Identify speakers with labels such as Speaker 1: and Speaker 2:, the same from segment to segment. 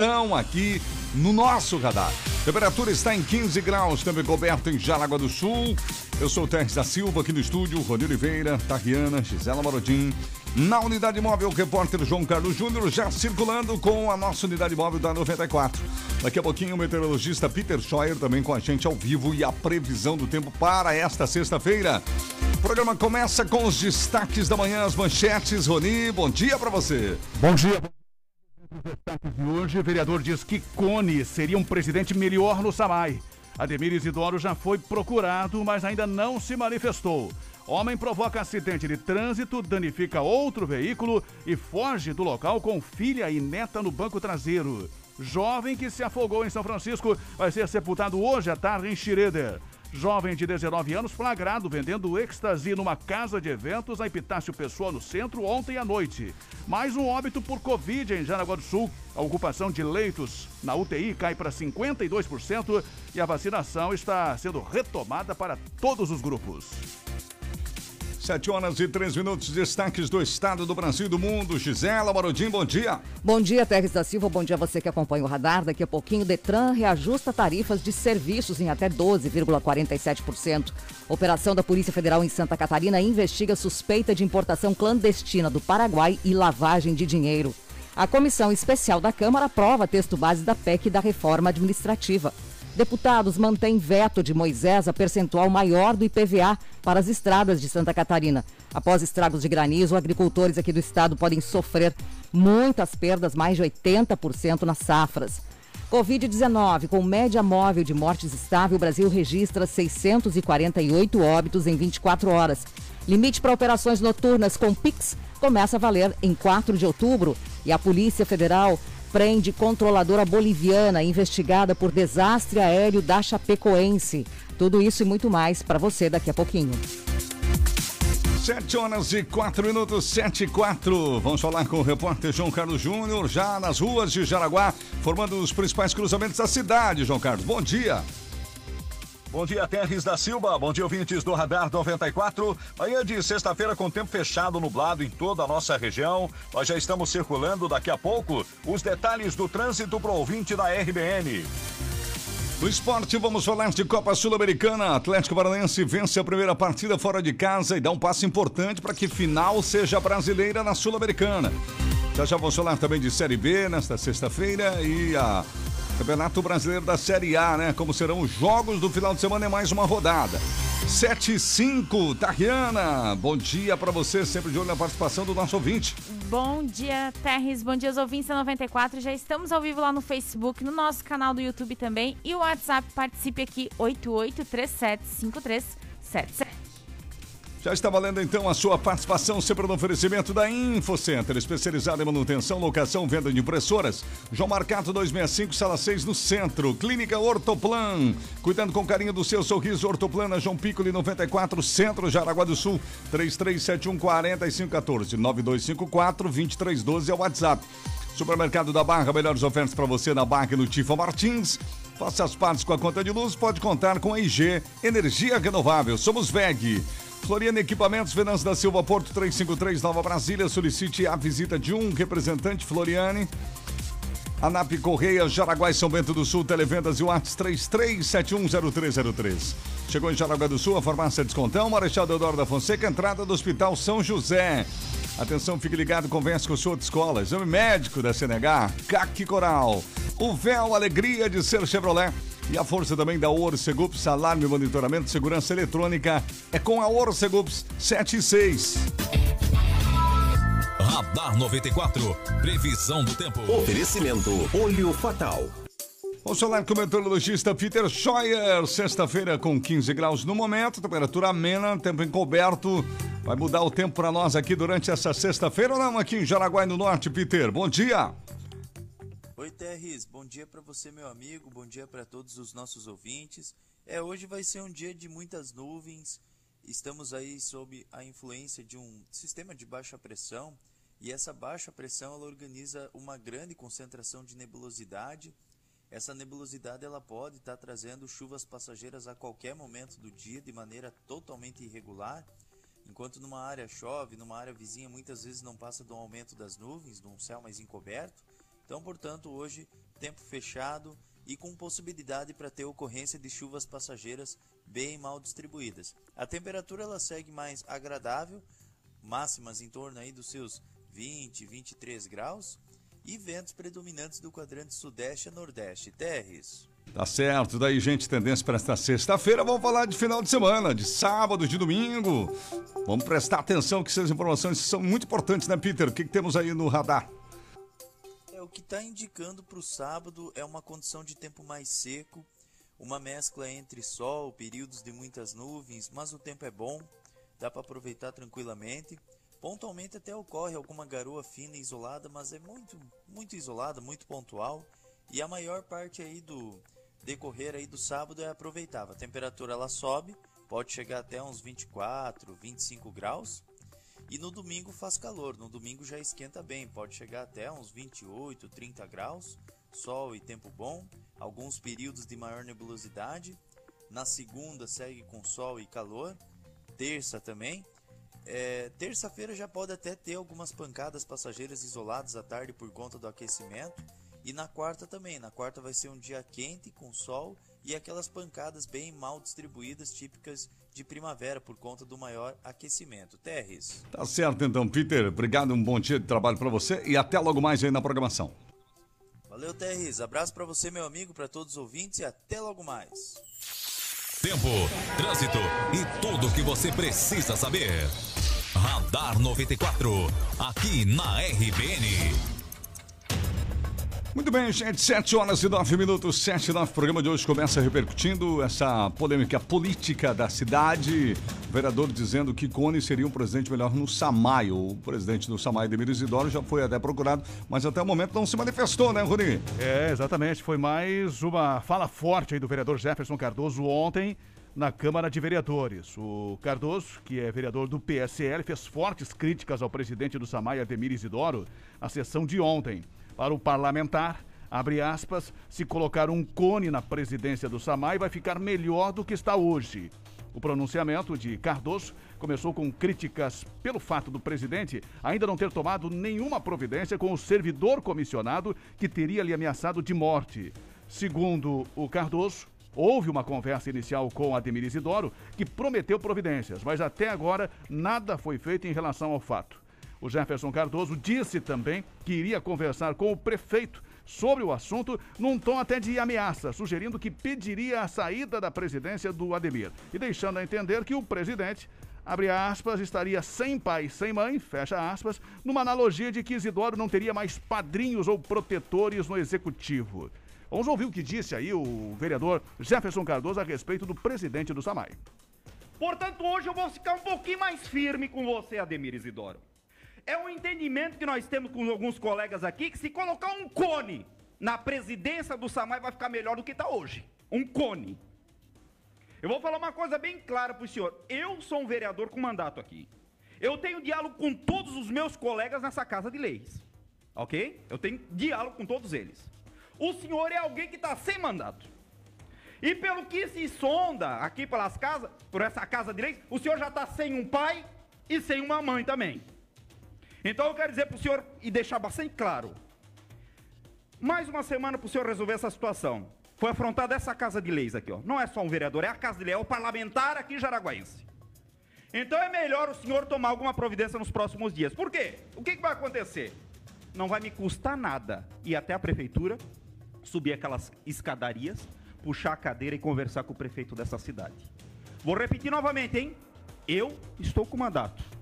Speaker 1: estão aqui no nosso radar. Temperatura está em 15 graus, também coberto em Jaraguá do Sul. Eu sou o Teres da Silva aqui no estúdio, Rony Oliveira, Tariana, Gisela Marodim. Na unidade móvel, o repórter João Carlos Júnior já circulando com a nossa unidade móvel da 94. Daqui a pouquinho o meteorologista Peter Scheuer também com a gente ao vivo e a previsão do tempo para esta sexta-feira. O programa começa com os destaques da manhã, as manchetes. Rony, bom dia para você.
Speaker 2: Bom dia. De hoje, o vereador diz que Cone seria um presidente melhor no Samai. Ademir Isidoro já foi procurado, mas ainda não se manifestou. Homem provoca acidente de trânsito, danifica outro veículo e foge do local com filha e neta no banco traseiro. Jovem que se afogou em São Francisco vai ser sepultado hoje à tarde em Schroeder. Jovem de 19 anos flagrado vendendo êxtase numa casa de eventos na Epitácio Pessoa no centro ontem à noite. Mais um óbito por Covid em Jaraguá do Sul. A ocupação de leitos na UTI cai para 52% e a vacinação está sendo retomada para todos os grupos.
Speaker 1: 7 horas e 3 minutos, destaques do estado do Brasil e do mundo. Gisela Marodim, bom dia.
Speaker 3: Bom dia, Teres da Silva. Bom dia a você que acompanha o radar. Daqui a pouquinho, Detran reajusta tarifas de serviços em até 12,47%. Operação da Polícia Federal em Santa Catarina investiga suspeita de importação clandestina do Paraguai e lavagem de dinheiro. A comissão especial da Câmara aprova texto base da PEC da reforma administrativa. Deputados mantêm veto de Moisés a percentual maior do IPVA para as estradas de Santa Catarina. Após estragos de granizo, agricultores aqui do estado podem sofrer muitas perdas, mais de 80% nas safras. Covid-19, com média móvel de mortes estável, o Brasil registra 648 óbitos em 24 horas. Limite para operações noturnas com PIX começa a valer em 4 de outubro. E a Polícia Federal prende controladora boliviana investigada por desastre aéreo da Chapecoense. Tudo isso e muito mais para você daqui a pouquinho.
Speaker 1: 7 horas e 4 minutos, 7 e 4. Vamos falar com o repórter João Carlos Júnior, já nas ruas de Jaraguá, formando os principais cruzamentos da cidade. João Carlos, bom dia.
Speaker 4: Bom dia, Terres da Silva. Bom dia, ouvintes do Radar 94. Manhã de sexta-feira com tempo fechado, nublado em toda a nossa região. Nós já estamos circulando daqui a pouco os detalhes do trânsito para o ouvinte da RBN.
Speaker 1: No esporte, vamos falar de Copa Sul-Americana. Atlético Paranaense vence a primeira partida fora de casa e dá um passo importante para que final seja brasileira na Sul-Americana. Já já vamos falar também de Série B nesta sexta-feira e a Campeonato Brasileiro da Série A, né? Como serão os jogos do final de semana é mais uma rodada. 7 e 5, Tariana, bom dia para você, sempre de olho na participação do nosso ouvinte.
Speaker 5: Bom dia, Terres, bom dia aos ouvintes da 94, já estamos ao vivo lá no Facebook, no nosso canal do YouTube também e o WhatsApp, participe aqui, 88375377.
Speaker 1: Já está valendo então a sua participação sempre no oferecimento da InfoCenter, especializada em manutenção, locação, venda de impressoras. João Marcato 265, sala 6 no centro. Clínica Ortoplan, cuidando com carinho do seu sorriso. Ortoplana João Piccoli 94, centro Jaraguá do Sul. 3371 4514 9254 2312 é o WhatsApp. Supermercado da Barra, melhores ofertas para você na Barra e no Tifa Martins. Faça as partes com a conta de luz, pode contar com a IG Energia Renovável. Somos VEG. Floriano Equipamentos, Venâncio da Silva, Porto 353, Nova Brasília. Solicite a visita de um representante Floriane. ANAP Correia, Jaraguá e São Bento do Sul, Televendas e Whats 33710303. Chegou em Jaraguá do Sul, a farmácia Descontão, Marechal Deodoro da Fonseca, entrada do Hospital São José. Atenção, fique ligado, converse com sua escola. Exame médico da CNH, CAC Coral. O véu, alegria de ser Chevrolet. E a força também da Orcegups, alarme, monitoramento, segurança eletrônica. É com a Orcegups 76.
Speaker 6: Radar 94. Previsão do tempo.
Speaker 7: Oferecimento Olho Fatal.
Speaker 1: Vamos falar com o meteorologista Peter Scheuer. Sexta-feira com 15 graus no momento, temperatura amena, tempo encoberto. Vai mudar o tempo para nós aqui durante essa sexta-feira ou não? Aqui em Jaraguá no Norte, Peter. Bom dia.
Speaker 8: Oi, Terris. Bom dia para você, meu amigo. Bom dia para todos os nossos ouvintes. É, hoje vai ser um dia de muitas nuvens. Estamos aí sob a influência de um sistema de baixa pressão e essa baixa pressão ela organiza uma grande concentração de nebulosidade. Essa nebulosidade ela pode estar tá trazendo chuvas passageiras a qualquer momento do dia de maneira totalmente irregular. Enquanto numa área chove, numa área vizinha muitas vezes não passa do aumento das nuvens, de um céu mais encoberto. Então, portanto, hoje tempo fechado e com possibilidade para ter ocorrência de chuvas passageiras bem mal distribuídas. A temperatura ela segue mais agradável, máximas em torno aí dos seus 20, 23 graus e ventos predominantes do quadrante sudeste a nordeste. Terres.
Speaker 1: Tá certo, daí gente, tendência para esta sexta-feira, vamos falar de final de semana, de sábado, de domingo. Vamos prestar atenção que essas informações são muito importantes, né, Peter? O que, que temos aí no radar?
Speaker 8: O que está indicando para o sábado é uma condição de tempo mais seco, uma mescla entre sol, períodos de muitas nuvens, mas o tempo é bom, dá para aproveitar tranquilamente. Pontualmente até ocorre alguma garoa fina isolada, mas é muito, muito isolada, muito pontual. E a maior parte aí do decorrer aí do sábado é aproveitável. A temperatura ela sobe, pode chegar até uns 24, 25 graus. E no domingo faz calor, no domingo já esquenta bem, pode chegar até uns 28, 30 graus, sol e tempo bom, alguns períodos de maior nebulosidade. Na segunda segue com sol e calor, terça também. É, Terça-feira já pode até ter algumas pancadas passageiras isoladas à tarde por conta do aquecimento. E na quarta também. Na quarta vai ser um dia quente com sol e aquelas pancadas bem mal distribuídas, típicas de primavera por conta do maior aquecimento. Terres.
Speaker 1: Tá certo então, Peter. Obrigado, um bom dia de trabalho para você e até logo mais aí na programação.
Speaker 8: Valeu, Terres. Abraço para você, meu amigo, para todos os ouvintes e até logo mais.
Speaker 6: Tempo, trânsito e tudo o que você precisa saber. Radar 94, aqui na RBN.
Speaker 1: Muito bem, gente, 7 horas e 9 minutos, 7 e 9. O programa de hoje começa repercutindo essa polêmica política da cidade. O vereador dizendo que Cone seria um presidente melhor no Samai. O presidente do Samai, Demir Isidoro, já foi até procurado, mas até o momento não se manifestou, né, Rony?
Speaker 2: É, exatamente. Foi mais uma fala forte aí do vereador Jefferson Cardoso ontem na Câmara de Vereadores. O Cardoso, que é vereador do PSL, fez fortes críticas ao presidente do Samai, Ademir Isidoro, na sessão de ontem para o parlamentar, abre aspas, se colocar um cone na presidência do SAMAI vai ficar melhor do que está hoje. O pronunciamento de Cardoso começou com críticas pelo fato do presidente ainda não ter tomado nenhuma providência com o servidor comissionado que teria lhe ameaçado de morte. Segundo o Cardoso, houve uma conversa inicial com Ademir Isidoro que prometeu providências, mas até agora nada foi feito em relação ao fato. O Jefferson Cardoso disse também que iria conversar com o prefeito sobre o assunto num tom até de ameaça, sugerindo que pediria a saída da presidência do Ademir e deixando a entender que o presidente abre aspas, estaria sem pai, sem mãe, fecha aspas, numa analogia de que Isidoro não teria mais padrinhos ou protetores no executivo. Vamos ouvir o que disse aí o vereador Jefferson Cardoso a respeito do presidente do SAMAI.
Speaker 9: Portanto, hoje eu vou ficar um pouquinho mais firme com você, Ademir Isidoro é um entendimento que nós temos com alguns colegas aqui que se colocar um cone na presidência do Samai vai ficar melhor do que está hoje. Um cone. Eu vou falar uma coisa bem clara para o senhor. Eu sou um vereador com mandato aqui. Eu tenho diálogo com todos os meus colegas nessa casa de leis. Ok? Eu tenho diálogo com todos eles. O senhor é alguém que está sem mandato. E pelo que se sonda aqui pelas casas, por essa casa de leis, o senhor já está sem um pai e sem uma mãe também. Então eu quero dizer para o senhor e deixar bastante claro. Mais uma semana para o senhor resolver essa situação. Foi afrontada essa casa de leis aqui, ó. Não é só um vereador, é a casa de leis, é o parlamentar aqui Jaraguaense. Então é melhor o senhor tomar alguma providência nos próximos dias. Por quê? O que, que vai acontecer? Não vai me custar nada ir até a prefeitura, subir aquelas escadarias, puxar a cadeira e conversar com o prefeito dessa cidade. Vou repetir novamente, hein? Eu estou com mandato.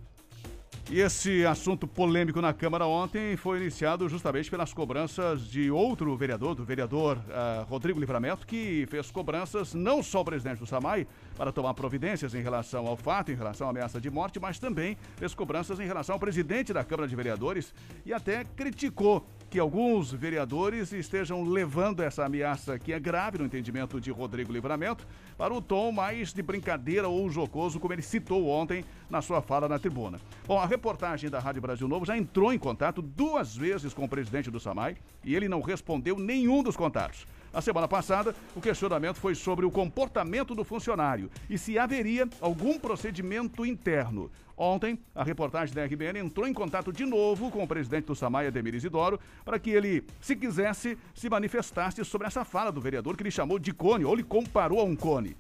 Speaker 2: E esse assunto polêmico na Câmara ontem foi iniciado justamente pelas cobranças de outro vereador, do vereador uh, Rodrigo Livramento, que fez cobranças não só ao presidente do SAMAI para tomar providências em relação ao fato, em relação à ameaça de morte, mas também fez cobranças em relação ao presidente da Câmara de Vereadores e até criticou que alguns vereadores estejam levando essa ameaça, que é grave no entendimento de Rodrigo Livramento, para o tom mais de brincadeira ou jocoso, como ele citou ontem na sua fala na tribuna. Bom, a reportagem da Rádio Brasil Novo já entrou em contato duas vezes com o presidente do SAMAI e ele não respondeu nenhum dos contatos. Na semana passada, o questionamento foi sobre o comportamento do funcionário e se haveria algum procedimento interno. Ontem, a reportagem da RBN entrou em contato de novo com o presidente do Samay, Ademir Isidoro, para que ele, se quisesse, se manifestasse sobre essa fala do vereador que ele chamou de cone, ou lhe comparou a um cone.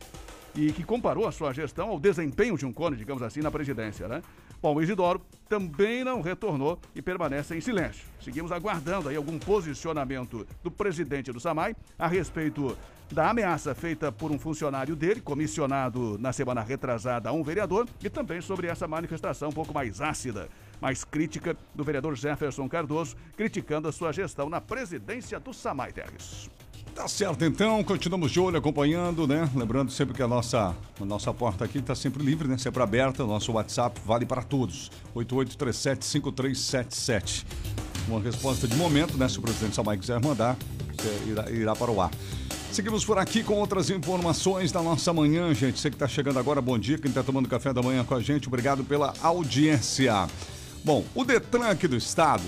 Speaker 2: E que comparou a sua gestão ao desempenho de um cone, digamos assim, na presidência, né? Bom, o Isidoro também não retornou e permanece em silêncio. Seguimos aguardando aí algum posicionamento do presidente do SAMAI a respeito da ameaça feita por um funcionário dele, comissionado na semana retrasada a um vereador, e também sobre essa manifestação um pouco mais ácida, mais crítica do vereador Jefferson Cardoso, criticando a sua gestão na presidência do SAMAI Terres.
Speaker 1: Tá certo, então, continuamos de olho acompanhando, né? Lembrando sempre que a nossa, a nossa porta aqui está sempre livre, né? Sempre aberta. Nosso WhatsApp vale para todos. 8837-5377. Uma resposta de momento, né? Se o presidente Samai quiser mandar, irá, irá para o ar. Seguimos por aqui com outras informações da nossa manhã, gente. Você que está chegando agora, bom dia. Quem está tomando café da manhã com a gente, obrigado pela audiência. Bom, o Detran aqui do estado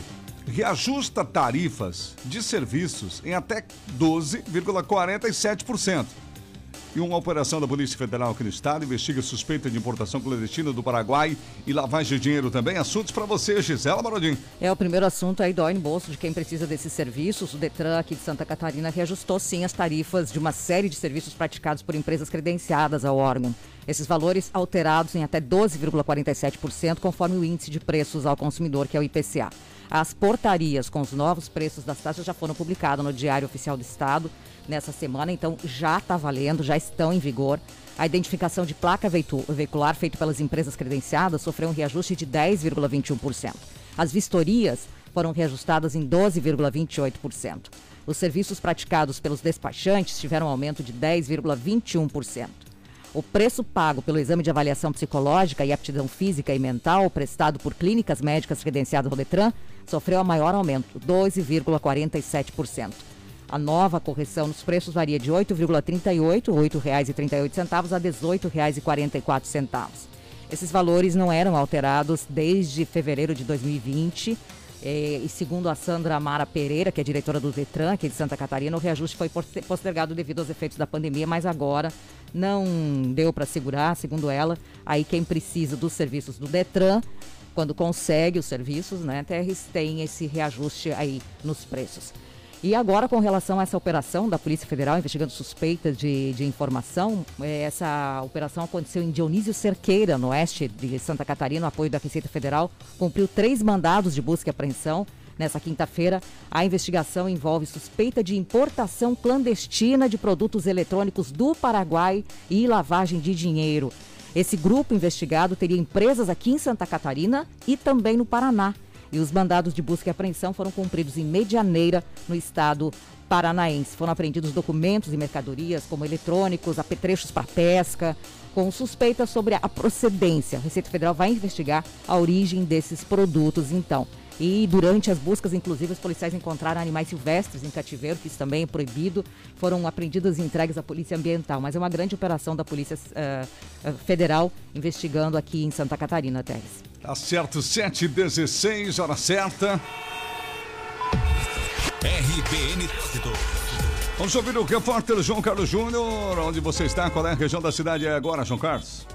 Speaker 1: reajusta tarifas de serviços em até 12,47%. E uma operação da Polícia Federal aqui no estado investiga suspeita de importação clandestina do Paraguai e lavagem de dinheiro também. Assuntos para você, Gisela Marodin.
Speaker 3: É, o primeiro assunto aí dói no bolso de quem precisa desses serviços. O Detran aqui de Santa Catarina reajustou sim as tarifas de uma série de serviços praticados por empresas credenciadas ao órgão. Esses valores alterados em até 12,47%, conforme o índice de preços ao consumidor, que é o IPCA. As portarias com os novos preços das taxas já foram publicadas no Diário Oficial do Estado nessa semana, então já está valendo, já estão em vigor. A identificação de placa veicular feita pelas empresas credenciadas sofreu um reajuste de 10,21%. As vistorias foram reajustadas em 12,28%. Os serviços praticados pelos despachantes tiveram um aumento de 10,21%. O preço pago pelo exame de avaliação psicológica e aptidão física e mental prestado por clínicas médicas credenciadas Detran sofreu a maior aumento, 12,47%. A nova correção nos preços varia de R$ 8,38, R$ 8,38 a R$ 18,44. Esses valores não eram alterados desde fevereiro de 2020. Eh, e segundo a Sandra Amara Pereira, que é diretora do Detran, aqui de Santa Catarina, o reajuste foi postergado devido aos efeitos da pandemia, mas agora não deu para segurar, segundo ela. Aí quem precisa dos serviços do Detran quando consegue os serviços, né, Terres tem esse reajuste aí nos preços. E agora, com relação a essa operação da Polícia Federal investigando suspeitas de, de informação, eh, essa operação aconteceu em Dionísio Cerqueira, no oeste de Santa Catarina, apoio da Receita Federal, cumpriu três mandados de busca e apreensão. Nessa quinta-feira, a investigação envolve suspeita de importação clandestina de produtos eletrônicos do Paraguai e lavagem de dinheiro. Esse grupo investigado teria empresas aqui em Santa Catarina e também no Paraná. E os mandados de busca e apreensão foram cumpridos em Medianeira, no estado paranaense. Foram apreendidos documentos e mercadorias, como eletrônicos, apetrechos para pesca, com suspeitas sobre a procedência. A Receita Federal vai investigar a origem desses produtos, então. E durante as buscas, inclusive, os policiais encontraram animais silvestres em cativeiro, que isso também é proibido. Foram apreendidos e entregues à Polícia Ambiental. Mas é uma grande operação da Polícia uh, Federal investigando aqui em Santa Catarina, Teres.
Speaker 1: Tá certo, 7h16, hora certa.
Speaker 6: RBN.
Speaker 1: Vamos ouvir o repórter João Carlos Júnior. Onde você está? Qual é a região da cidade agora, João Carlos?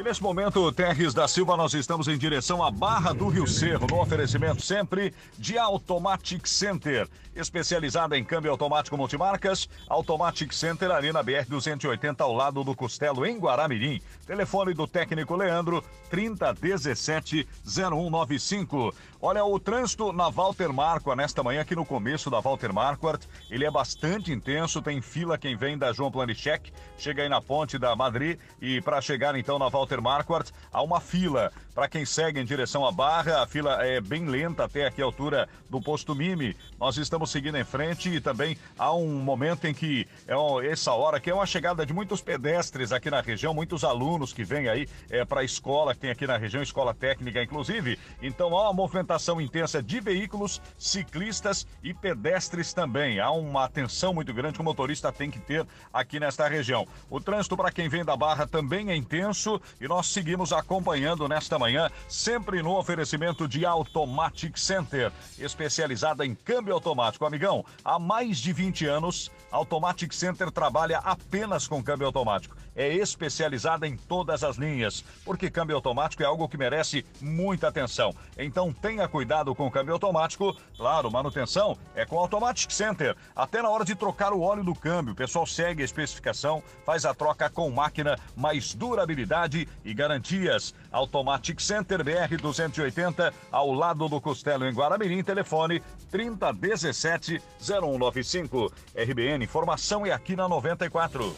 Speaker 4: E momento, Terres da Silva, nós estamos em direção à Barra do Rio Cerro, no oferecimento sempre de Automatic Center. Especializada em câmbio automático multimarcas, Automatic Center ali na BR-280, ao lado do Costelo, em Guaramirim. Telefone do técnico Leandro, 3017-0195. Olha, o trânsito na Walter Marquardt, nesta manhã, aqui no começo da Walter Marquardt, ele é bastante intenso, tem fila quem vem da João Planichek, chega aí na ponte da Madrid e para chegar então na Walter Marquardt, há uma fila. Para quem segue em direção à Barra, a fila é bem lenta até aqui a altura do posto Mime. Nós estamos seguindo em frente e também há um momento em que é essa hora que é uma chegada de muitos pedestres aqui na região, muitos alunos que vêm aí é, para a escola que tem aqui na região, escola técnica inclusive. Então há uma movimentação intensa de veículos, ciclistas e pedestres também. Há uma atenção muito grande que o motorista tem que ter aqui nesta região. O trânsito para quem vem da Barra também é intenso e nós seguimos acompanhando nesta manhã, sempre no oferecimento de Automatic Center, especializada em câmbio automático. Amigão, há mais de 20 anos, Automatic Center trabalha apenas com câmbio automático. É especializada em todas as linhas, porque câmbio automático é algo que merece muita atenção. Então tenha cuidado com o câmbio automático. Claro, manutenção é com Automatic Center. Até na hora de trocar o óleo do câmbio, o pessoal segue a especificação, faz a troca com máquina, mais durabilidade e garantias. Automatic Center BR 280, ao lado do Costelo em Guaramirim, telefone 3017 0195. RBN, informação é aqui na 94.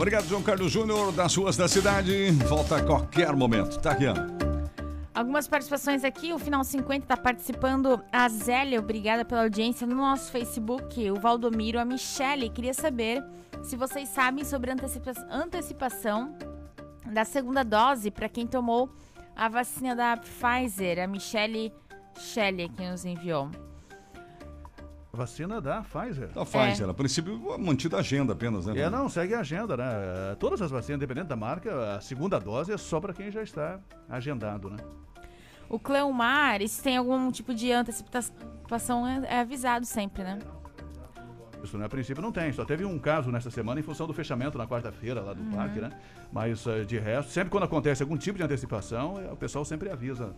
Speaker 1: Obrigado, João Carlos Júnior, das ruas da cidade. Volta a qualquer momento. Tá aqui,
Speaker 5: Algumas participações aqui, o Final 50 está participando. A Zélia, obrigada pela audiência no nosso Facebook. O Valdomiro, a Michele, queria saber se vocês sabem sobre antecipa antecipação da segunda dose para quem tomou a vacina da Pfizer. A Michele Shelley que nos enviou.
Speaker 2: Vacina da Pfizer.
Speaker 1: Da Pfizer, é. a princípio mantida a agenda apenas, né?
Speaker 2: É, não, segue a agenda, né? Todas as vacinas, independente da marca, a segunda dose é só para quem já está agendado, né?
Speaker 5: O Cleomar, se tem algum tipo de antecipação, é, é avisado sempre, né?
Speaker 2: Isso, né? A princípio não tem. Só teve um caso nessa semana em função do fechamento na quarta-feira lá do uhum. parque, né? Mas uh, de resto, sempre quando acontece algum tipo de antecipação, o pessoal sempre avisa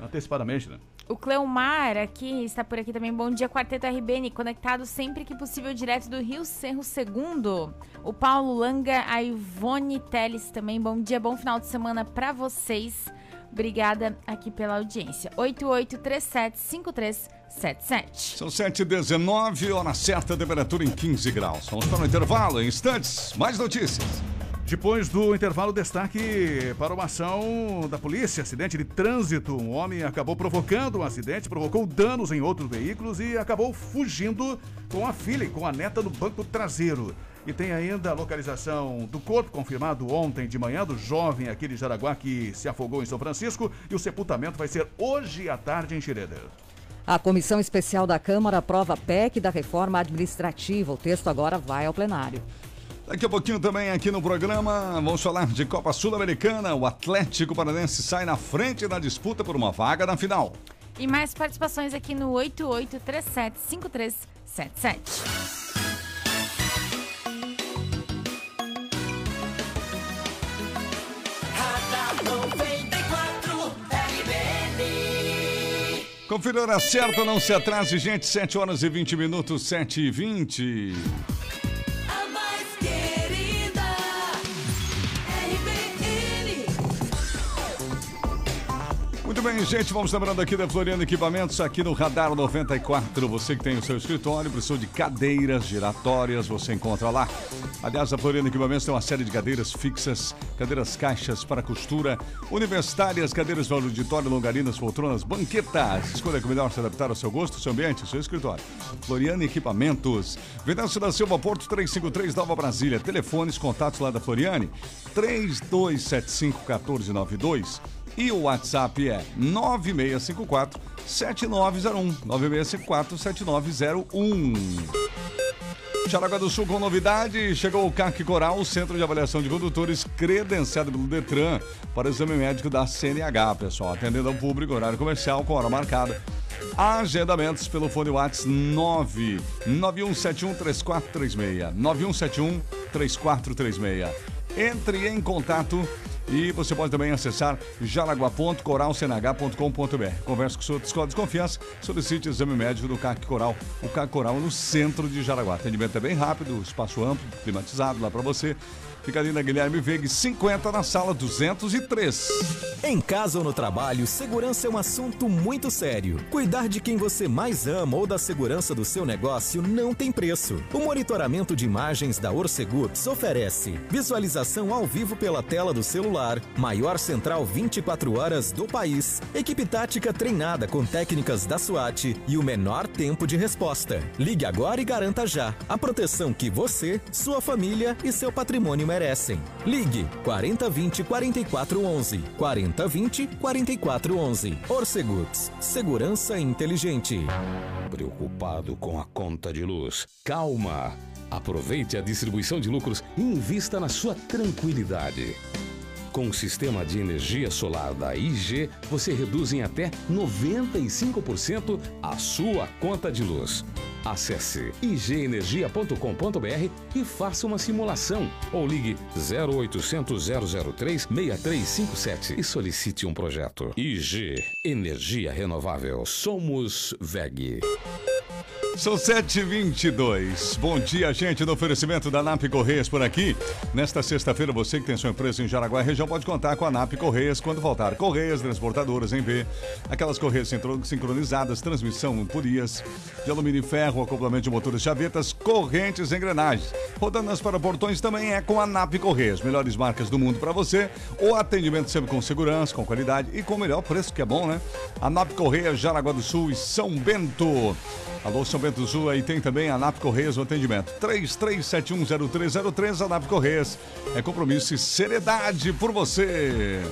Speaker 2: antecipadamente, né?
Speaker 5: O Cleomar aqui está por aqui também. Bom dia, Quarteto RBN, conectado sempre que possível direto do Rio Cerro Segundo. O Paulo Langa, a Ivone Teles também. Bom dia, bom final de semana para vocês. Obrigada aqui pela audiência. 88375377.
Speaker 1: São 7h19, hora certa, temperatura em 15 graus. Vamos para o intervalo, em instantes, mais notícias.
Speaker 2: Depois do intervalo, destaque para uma ação da polícia, acidente de trânsito. Um homem acabou provocando um acidente, provocou danos em outros veículos e acabou fugindo com a filha e com a neta no banco traseiro. E tem ainda a localização do corpo, confirmado ontem de manhã, do jovem aqui de Jaraguá que se afogou em São Francisco. E o sepultamento vai ser hoje à tarde em Xireder.
Speaker 3: A Comissão Especial da Câmara aprova a PEC da reforma administrativa. O texto agora vai ao plenário.
Speaker 1: Daqui a pouquinho também aqui no programa vamos falar de Copa Sul-Americana. O Atlético Paranense sai na frente da disputa por uma vaga na final.
Speaker 5: E mais participações aqui no 88375377.
Speaker 1: Confira a certa, não se atrase, gente. 7 horas e 20 minutos, 7 e 20. Bem, gente, vamos lembrando aqui da Floriano Equipamentos, aqui no Radar 94. Você que tem o seu escritório, precisou de cadeiras giratórias, você encontra lá. Aliás, a Floriano Equipamentos tem uma série de cadeiras fixas, cadeiras caixas para costura, universitárias, cadeiras de auditório, longarinas, poltronas, banquetas. Escolha que melhor se adaptar ao seu gosto, ao seu ambiente, ao seu escritório. Floriano Equipamentos. Venâncio da Silva, Porto 353, Nova Brasília. Telefones, contatos lá da Floriane, 3275 1492 e o WhatsApp é 9654 7901. 9654 7901. Jaraguá do Sul com novidade, chegou o CAC Coral, Centro de Avaliação de Condutores, credenciado pelo Detran para exame médico da CNH, pessoal, atendendo ao público, horário comercial, com hora marcada. Agendamentos pelo fone WhatsApp 99171 3436. 9171 3436. Entre em contato e você pode também acessar jaraguá.coralcnh.com.br. Converse com sua escola de confiança, solicite exame médico do CAC Coral. O CAC Coral no centro de Jaraguá. Atendimento é bem rápido, espaço amplo, climatizado lá para você. Fica ali na Guilherme Veig 50 na sala 203.
Speaker 10: Em casa ou no trabalho, segurança é um assunto muito sério. Cuidar de quem você mais ama ou da segurança do seu negócio não tem preço. O monitoramento de imagens da Orcegups oferece visualização ao vivo pela tela do celular, maior central 24 horas do país, equipe tática treinada com técnicas da SWAT e o menor tempo de resposta. Ligue agora e garanta já a proteção que você, sua família e seu patrimônio merecem merecem. Ligue 4020 4411. 4020 4411. Orceguts. Segurança inteligente.
Speaker 11: Preocupado com a conta de luz? Calma. Aproveite a distribuição de lucros e invista na sua tranquilidade. Com o sistema de energia solar da IG, você reduz em até 95% a sua conta de luz. Acesse igenergia.com.br e faça uma simulação ou ligue 0800 003 6357 e solicite um projeto. IG Energia Renovável. Somos VEG.
Speaker 1: São 7h22. Bom dia, gente, do oferecimento da NAP Correias por aqui. Nesta sexta-feira, você que tem sua empresa em Jaraguá região pode contar com a NAP Correias quando faltar Correias, transportadoras em V, aquelas Correias sincronizadas, transmissão por ias, de alumínio e ferro, acoplamento de motores chavetas, correntes, engrenagens. Rodanas para portões também é com a NAP Correias. Melhores marcas do mundo para você. O atendimento sempre com segurança, com qualidade e com o melhor preço, que é bom, né? A NAP Correias, Jaraguá do Sul e São Bento. Alô, São Bento do Sul, aí tem também a NAP Correias no atendimento. 33710303, a NAP Correias. É compromisso e seriedade por você.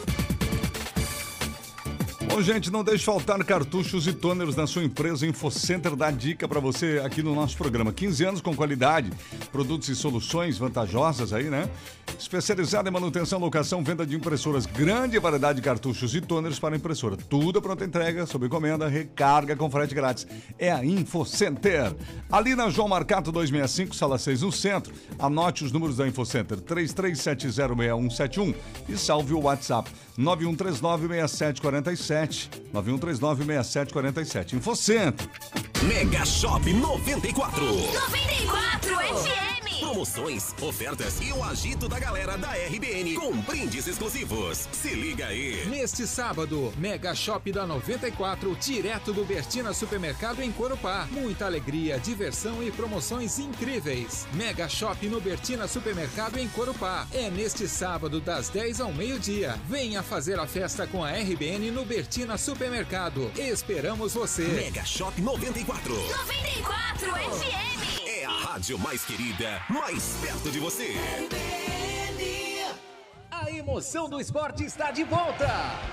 Speaker 1: Bom, gente, não deixe faltar cartuchos e tôneros na sua empresa. InfoCenter dá dica para você aqui no nosso programa. 15 anos com qualidade, produtos e soluções vantajosas aí, né? Especializada em manutenção, locação, venda de impressoras. Grande variedade de cartuchos e tôneros para impressora. Tudo pronta entrega, sob encomenda, recarga com frete grátis. É a InfoCenter. Ali na João Marcato 265, sala 6 no centro. Anote os números da InfoCenter: 33706171 e salve o WhatsApp 91396747. 91396747. Infocentro.
Speaker 7: Mega Shop 94.
Speaker 12: 94 FM.
Speaker 7: Promoções, ofertas e o agito da galera da RBN com brindes exclusivos. Se liga aí.
Speaker 13: Neste sábado, Mega Shop da 94, direto do Bertina Supermercado em Corupá. Muita alegria, diversão e promoções incríveis. Mega Shop no Bertina Supermercado em Corupá. É neste sábado, das 10 ao meio-dia. Venha fazer a festa com a RBN no Bertina Supermercado. Esperamos você.
Speaker 7: Mega Shop 94.
Speaker 12: 94 FM.
Speaker 7: Rádio mais querida, mais perto de você.
Speaker 14: A emoção do esporte está de volta!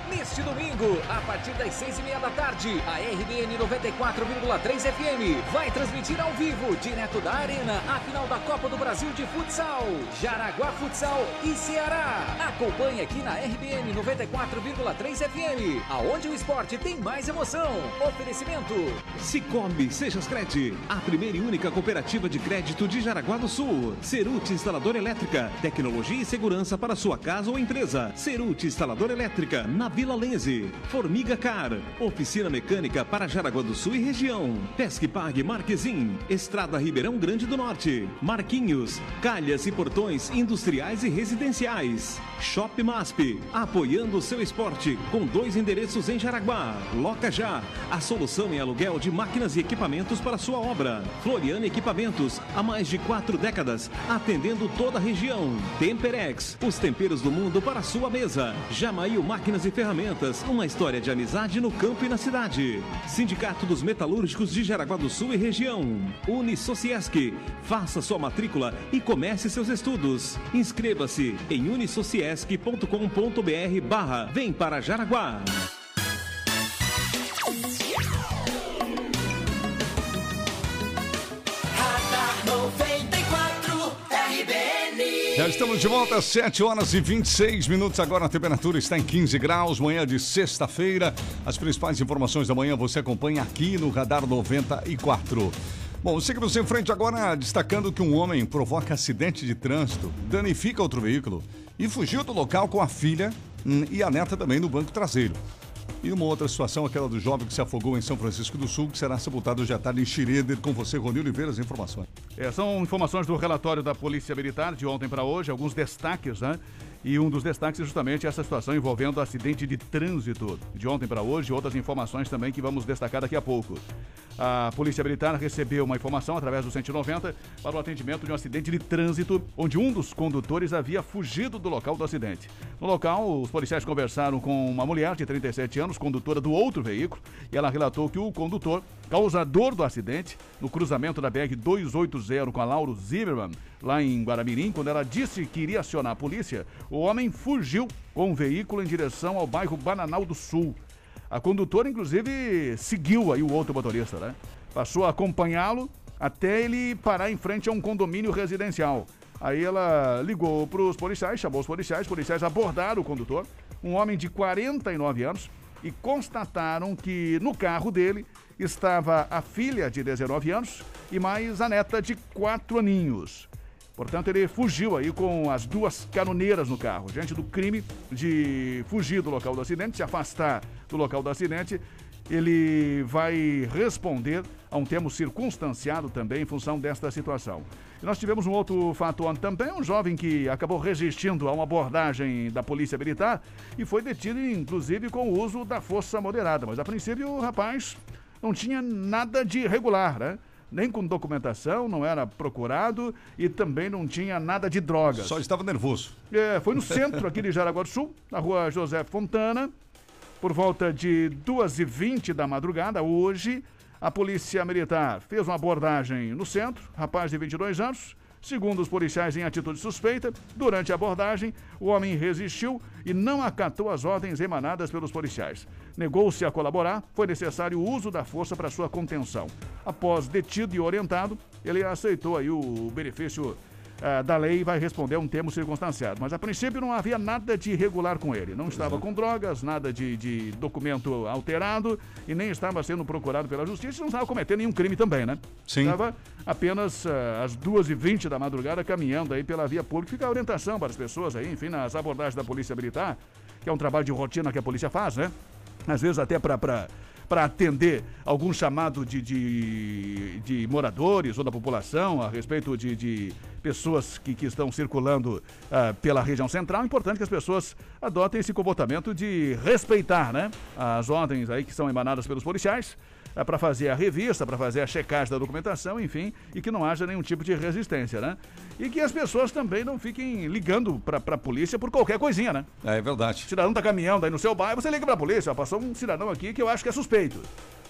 Speaker 14: Neste domingo, a partir das seis e meia da tarde, a RBN 94,3 FM vai transmitir ao vivo, direto da Arena, a final da Copa do Brasil de Futsal. Jaraguá Futsal e Ceará. Acompanhe aqui na RBN 94,3 FM, aonde o esporte tem mais emoção. Oferecimento.
Speaker 15: Cicobi Sejas Cred, a primeira e única cooperativa de crédito de Jaraguá do Sul. Cerute Instaladora Elétrica, tecnologia e segurança para sua casa ou empresa. Cerute Instaladora Elétrica, na Vila Lenze. Formiga Car, oficina mecânica para Jaraguá do Sul e região. Pesque Pague Marquezim, Estrada Ribeirão Grande do Norte. Marquinhos, calhas e portões industriais e residenciais. Shop MASP, apoiando o seu esporte com dois endereços em Jaraguá. Loca Já, a solução em aluguel de máquinas e equipamentos para sua obra. Floriana Equipamentos, há mais de quatro décadas, atendendo toda a região. Temperex, os temperos do mundo para sua mesa. Jamail Máquinas e Ferramentas, uma história de amizade no campo e na cidade. Sindicato dos Metalúrgicos de Jaraguá do Sul e região. Unisociesc, faça sua matrícula e comece seus estudos. Inscreva-se em unisociesc.com.br barra Vem para Jaraguá.
Speaker 1: Já estamos de volta às 7 horas e 26 minutos. Agora a temperatura está em 15 graus, manhã de sexta-feira. As principais informações da manhã você acompanha aqui no Radar 94. Bom, seguimos em frente agora, destacando que um homem provoca acidente de trânsito, danifica outro veículo e fugiu do local com a filha hum, e a neta também no banco traseiro. E uma outra situação, aquela do jovem que se afogou em São Francisco do Sul, que será sepultado hoje à tarde em Xireder. Com você, Rony Oliveira, as informações.
Speaker 2: É, são informações do relatório da Polícia Militar de ontem para hoje, alguns destaques, né? E um dos destaques é justamente essa situação envolvendo acidente de trânsito de ontem para hoje, outras informações também que vamos destacar daqui a pouco. A Polícia Militar recebeu uma informação através do 190 para o atendimento de um acidente de trânsito onde um dos condutores havia fugido do local do acidente. No local, os policiais conversaram com uma mulher de 37 anos, condutora do outro veículo, e ela relatou que o condutor, causador do acidente, no cruzamento da BR 280 com a Lauro Zimmermann, lá em Guaramirim, quando ela disse que iria acionar a polícia, o homem fugiu com o veículo em direção ao bairro Bananal do Sul. A condutora, inclusive, seguiu aí o outro motorista, né? Passou a acompanhá-lo até ele parar em frente a um condomínio residencial. Aí ela ligou para os policiais, chamou os policiais, os policiais abordaram o condutor, um homem de 49 anos, e constataram que no carro dele estava a filha de 19 anos e mais a neta de 4 aninhos. Portanto, ele fugiu aí com as duas canoneiras no carro. Diante do crime de fugir do local do acidente, se afastar do local do acidente, ele vai responder a um termo circunstanciado também em função desta situação. E nós tivemos um outro fato ontem também, um jovem que acabou resistindo a uma abordagem da polícia militar e foi detido, inclusive, com o uso da força moderada. Mas, a princípio, o rapaz não tinha nada de irregular, né? Nem com documentação, não era procurado e também não tinha nada de drogas.
Speaker 1: Só estava nervoso.
Speaker 2: É, foi no centro aqui de Jaraguá do Sul, na rua José Fontana, por volta de 2h20 da madrugada, hoje, a Polícia Militar fez uma abordagem no centro, rapaz de 22 anos. Segundo os policiais em atitude suspeita, durante a abordagem, o homem resistiu e não acatou as ordens emanadas pelos policiais. Negou-se a colaborar, foi necessário o uso da força para sua contenção. Após detido e orientado, ele aceitou aí o benefício ah, da lei vai responder a um termo circunstanciado. Mas a princípio não havia nada de irregular com ele. Não estava com drogas, nada de, de documento alterado e nem estava sendo procurado pela justiça não estava cometendo nenhum crime também, né?
Speaker 1: Sim.
Speaker 2: Estava apenas ah, às 2h20 da madrugada caminhando aí pela via pública. Fica a orientação para as pessoas aí, enfim, nas abordagens da Polícia Militar, que é um trabalho de rotina que a polícia faz, né? Às vezes até para para atender algum chamado de, de, de moradores ou da população a respeito de, de pessoas que, que estão circulando ah, pela região central. É importante que as pessoas adotem esse comportamento de respeitar né, as ordens aí que são emanadas pelos policiais para fazer a revista, para fazer a checagem da documentação, enfim, e que não haja nenhum tipo de resistência, né? E que as pessoas também não fiquem ligando para a polícia por qualquer coisinha, né?
Speaker 1: É, é verdade.
Speaker 2: O cidadão tá caminhando aí no seu bairro, você liga para a polícia, ó, passou um cidadão aqui que eu acho que é suspeito.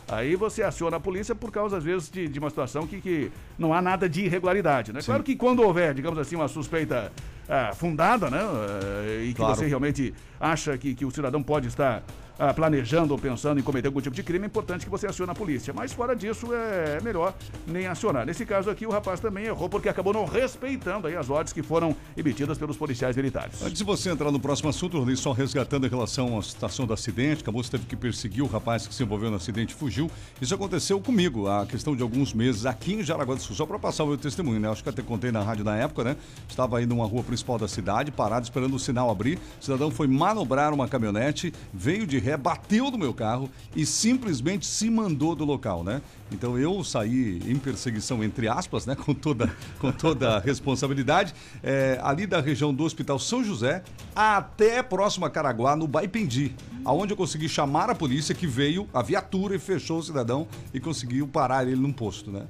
Speaker 2: Aí você aciona a polícia por causa, às vezes, de, de uma situação que, que não há nada de irregularidade, né? Claro que quando houver, digamos assim, uma suspeita ah, fundada, né? ah, e que
Speaker 1: Claro.
Speaker 2: você realmente acha que, que o cidadão pode estar ah, planejando ou pensando em cometer algum tipo de crime, é importante que você acione a polícia. Mas fora disso, é melhor nem acionar. Nesse caso aqui, o rapaz também errou porque acabou não respeitando aí as ordens que foram emitidas pelos policiais militares.
Speaker 1: Antes de você entrar no próximo assunto, Rodrigo, só resgatando em relação à situação do acidente, que a moça teve que perseguir o rapaz que se envolveu no acidente e fugiu. Isso aconteceu comigo há questão de alguns meses aqui em Jaraguá do Sul, só para passar o meu testemunho, né? Acho que até contei na rádio na época, né? Estava aí numa rua principal da cidade, parado esperando o sinal abrir. O cidadão foi manobrar uma caminhonete, veio de ré, bateu no meu carro e simplesmente se mandou do local, né? Então eu saí em perseguição, entre aspas, né? Com toda, com toda a responsabilidade, é, ali da região do Hospital São José até próximo a Caraguá, no Baipendi, aonde eu consegui chamar a polícia que veio, a viatura e fechou o cidadão e conseguiu parar ele num posto, né?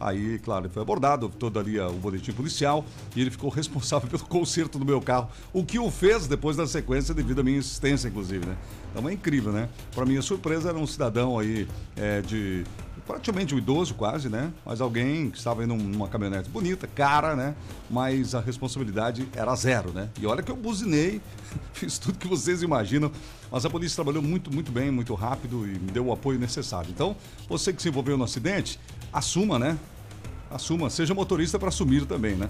Speaker 1: Aí, claro, ele foi abordado, todo ali ah, o boletim policial e ele ficou responsável pelo conserto do meu carro, o que o fez depois da sequência devido à minha insistência, inclusive, né? Então é incrível, né? Para minha surpresa, era um cidadão aí é, de praticamente um idoso quase, né? Mas alguém que estava indo numa caminhonete bonita, cara, né? Mas a responsabilidade era zero, né? E olha que eu buzinei, fiz tudo que vocês imaginam, mas a polícia trabalhou muito, muito bem, muito rápido e me deu o apoio necessário. Então, você que se envolveu no acidente, assuma, né? Assuma, seja motorista para assumir também, né?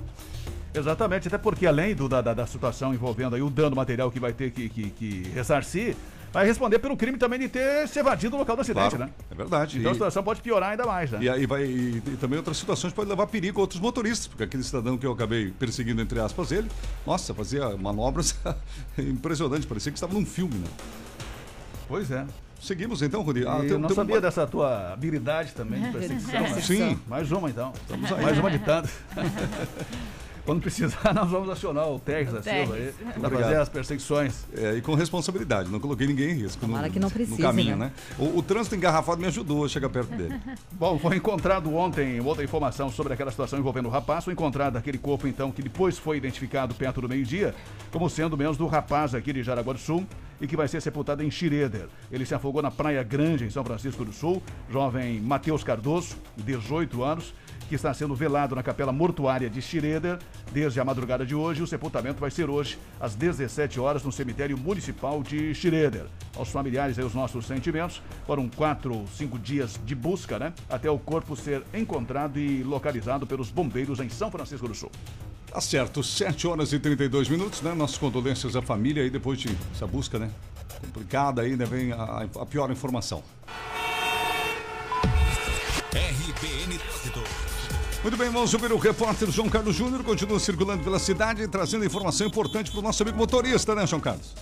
Speaker 2: Exatamente, até porque além do, da, da, situação envolvendo aí o dano material que vai ter que, que, que ressarcir, vai responder pelo crime também de ter se evadido do local do acidente,
Speaker 1: Claro,
Speaker 2: né?
Speaker 1: É verdade.
Speaker 2: Então a
Speaker 1: E-
Speaker 2: situação pode piorar ainda mais, né?
Speaker 1: E aí vai. E, e também outras situações podem levar perigo a outros motoristas, porque aquele cidadão que eu acabei perseguindo, entre aspas, ele, nossa, fazia manobras impressionantes, parecia que estava num filme, né?
Speaker 2: Pois é.
Speaker 1: Seguimos então, Rodrigo. Ah, tem-
Speaker 2: eu não
Speaker 1: tem
Speaker 2: sabia
Speaker 1: uma-
Speaker 2: dessa tua habilidade também de perseguição. né?
Speaker 1: Sim.
Speaker 2: Mais uma então.
Speaker 1: Estamos aí.
Speaker 2: Mais uma de tanto. Quando precisar, nós vamos acionar o Tex da Silva aí para fazer as perseguições.
Speaker 1: É, e com responsabilidade, não coloquei ninguém em risco no,
Speaker 2: Tomara que não
Speaker 1: no
Speaker 2: precise,
Speaker 1: caminho,
Speaker 2: né?
Speaker 1: né? O, o trânsito engarrafado me ajudou a chegar perto dele.
Speaker 2: Bom, foi encontrado ontem outra informação sobre aquela situação envolvendo o rapaz. Foi encontrado aquele corpo, então, que depois foi identificado perto do meio-dia, como sendo menos do rapaz aqui de Jaraguá do Sul e que vai ser sepultado em Schroeder. Ele se afogou na Praia Grande, em São Francisco do Sul. Jovem Matheus Cardoso, 18 anos, que está sendo velado na capela mortuária de Schroeder desde a madrugada de hoje. O sepultamento vai ser hoje, às 17 horas, no cemitério municipal de Schroeder. Aos familiares aí os nossos sentimentos. Foram quatro ou cinco dias de busca, né? Até o corpo ser encontrado e localizado pelos bombeiros em São Francisco do Sul.
Speaker 1: Tá certo, 7 horas e 32 minutos, né? Nossas condolências à família aí depois de essa busca, né? Complicada aí, né? Vem a, a pior informação.
Speaker 6: RBN Trânsito.
Speaker 1: Muito bem, vamos ouvir o repórter João Carlos Júnior, continua circulando pela cidade, trazendo informação importante para o nosso amigo motorista, né, João Carlos?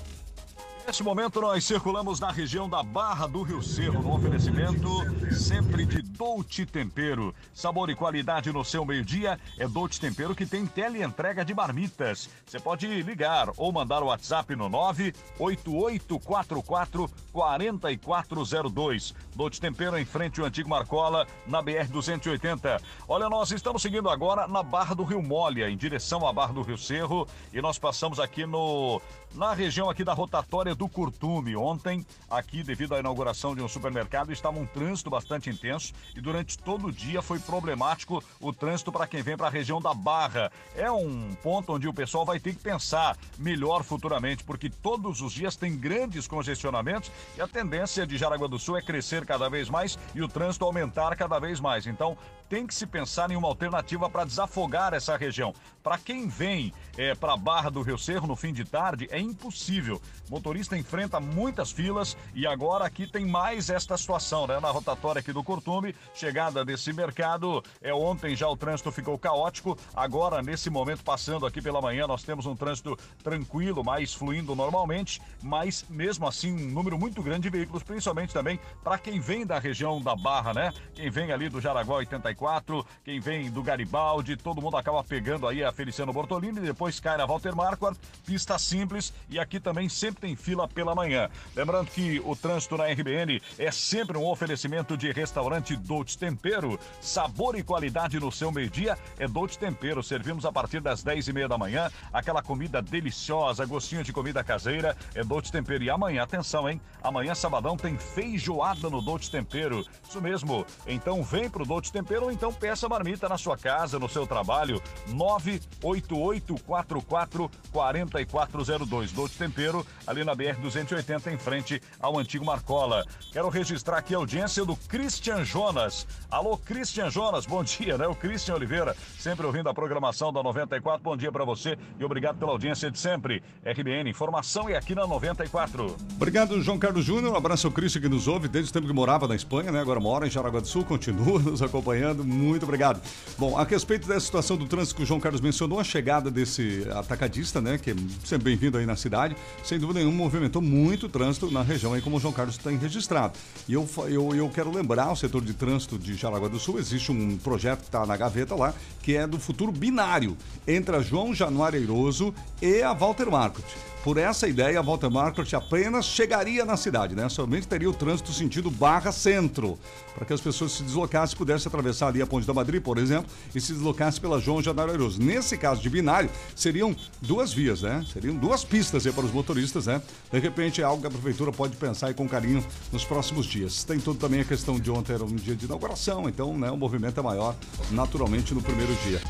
Speaker 4: Neste momento, nós circulamos na região da Barra do Rio Cerro, no oferecimento sempre de Dolce Tempero. Sabor e qualidade no seu meio-dia é Dolce Tempero que tem teleentrega de marmitas. Você pode ligar ou mandar o WhatsApp no 98844 4402. Dolce Tempero em frente ao antigo Marcola, na BR-280. Olha, nós estamos seguindo agora na Barra do Rio Molha, em direção à Barra do Rio Cerro, e nós passamos aqui no na região aqui da rotatória do Curtume. Ontem, aqui, devido à inauguração de um supermercado, estava um trânsito bastante intenso e durante todo o dia foi problemático o trânsito para quem vem para a região da Barra. É um ponto onde o pessoal vai ter que pensar melhor futuramente, porque todos os dias tem grandes congestionamentos e a tendência de Jaraguá do Sul é crescer cada vez mais e o trânsito aumentar cada vez mais. Então, tem que se pensar em uma alternativa para desafogar essa região. Para quem vem é, para a Barra do Rio Cerro no fim de tarde, é impossível. O motorista enfrenta muitas filas e agora aqui tem mais esta situação, né? Na rotatória aqui do Curtume, chegada desse mercado, é ontem já o trânsito ficou caótico, agora nesse momento passando aqui pela manhã nós temos um trânsito tranquilo, mais fluindo normalmente, mas mesmo assim um número muito grande de veículos, principalmente também para quem vem da região da Barra, né? Quem vem ali do Jaraguá 84, quem vem do Garibaldi, todo mundo acaba pegando aí a Feliciano Bortolini, depois cai na Walter Marquardt, pista simples e aqui também sempre tem fila pela manhã. Lembrando que o trânsito na RBN é sempre um oferecimento de restaurante Dolce Tempero. Sabor e qualidade no seu meio-dia é Dolce Tempero. Servimos a partir das 10 e meia da manhã aquela comida deliciosa, gostinho de comida caseira é Dolce Tempero. E amanhã, atenção, hein? Amanhã, sabadão, tem feijoada no Dolce Tempero. Isso mesmo. Então vem pro Dolce Tempero ou então peça marmita na sua casa, no seu trabalho. 98844 4402. Dolce Tempero, ali na BR 280, em frente ao antigo Marcola. Quero registrar aqui a audiência do Christian Jonas. Alô, Christian Jonas, bom dia, né? O Christian Oliveira, sempre ouvindo a programação da 94. Bom dia para você e obrigado pela audiência de sempre. RBN, informação é aqui na 94.
Speaker 1: Obrigado, João Carlos Júnior. Um abraço ao Cristian que nos ouve desde o tempo que morava na Espanha, né? Agora mora em Jaraguá do Sul, continua nos acompanhando. Muito obrigado. Bom, a respeito dessa situação do trânsito que o João Carlos mencionou, a chegada desse atacadista, né? Que é sempre bem-vindo aí na cidade, sem dúvida nenhuma, movimentou muito trânsito na região aí, como o João Carlos tem registrado. E eu, eu, eu quero lembrar, o setor de trânsito de Jaraguá do Sul, existe um projeto que está na gaveta lá, que é do futuro binário entre a João Januário Eiroso e a Walter Marcot. Por essa ideia, a Walter Marcot apenas chegaria na cidade, né? Somente teria o trânsito sentido barra centro, para que as pessoas se deslocassem, pudessem atravessar ali a Ponte da Madrid, por exemplo, e se deslocassem pela João Januário Eiroso. Nesse caso de binário, seriam duas vias, né? Seriam duas pistas aí para os motoristas, né? De repente é algo que a prefeitura pode pensar aí com carinho nos próximos dias. Tem tudo também a questão de ontem era um dia de inauguração, então, né, o movimento é maior naturalmente no primeiro dia.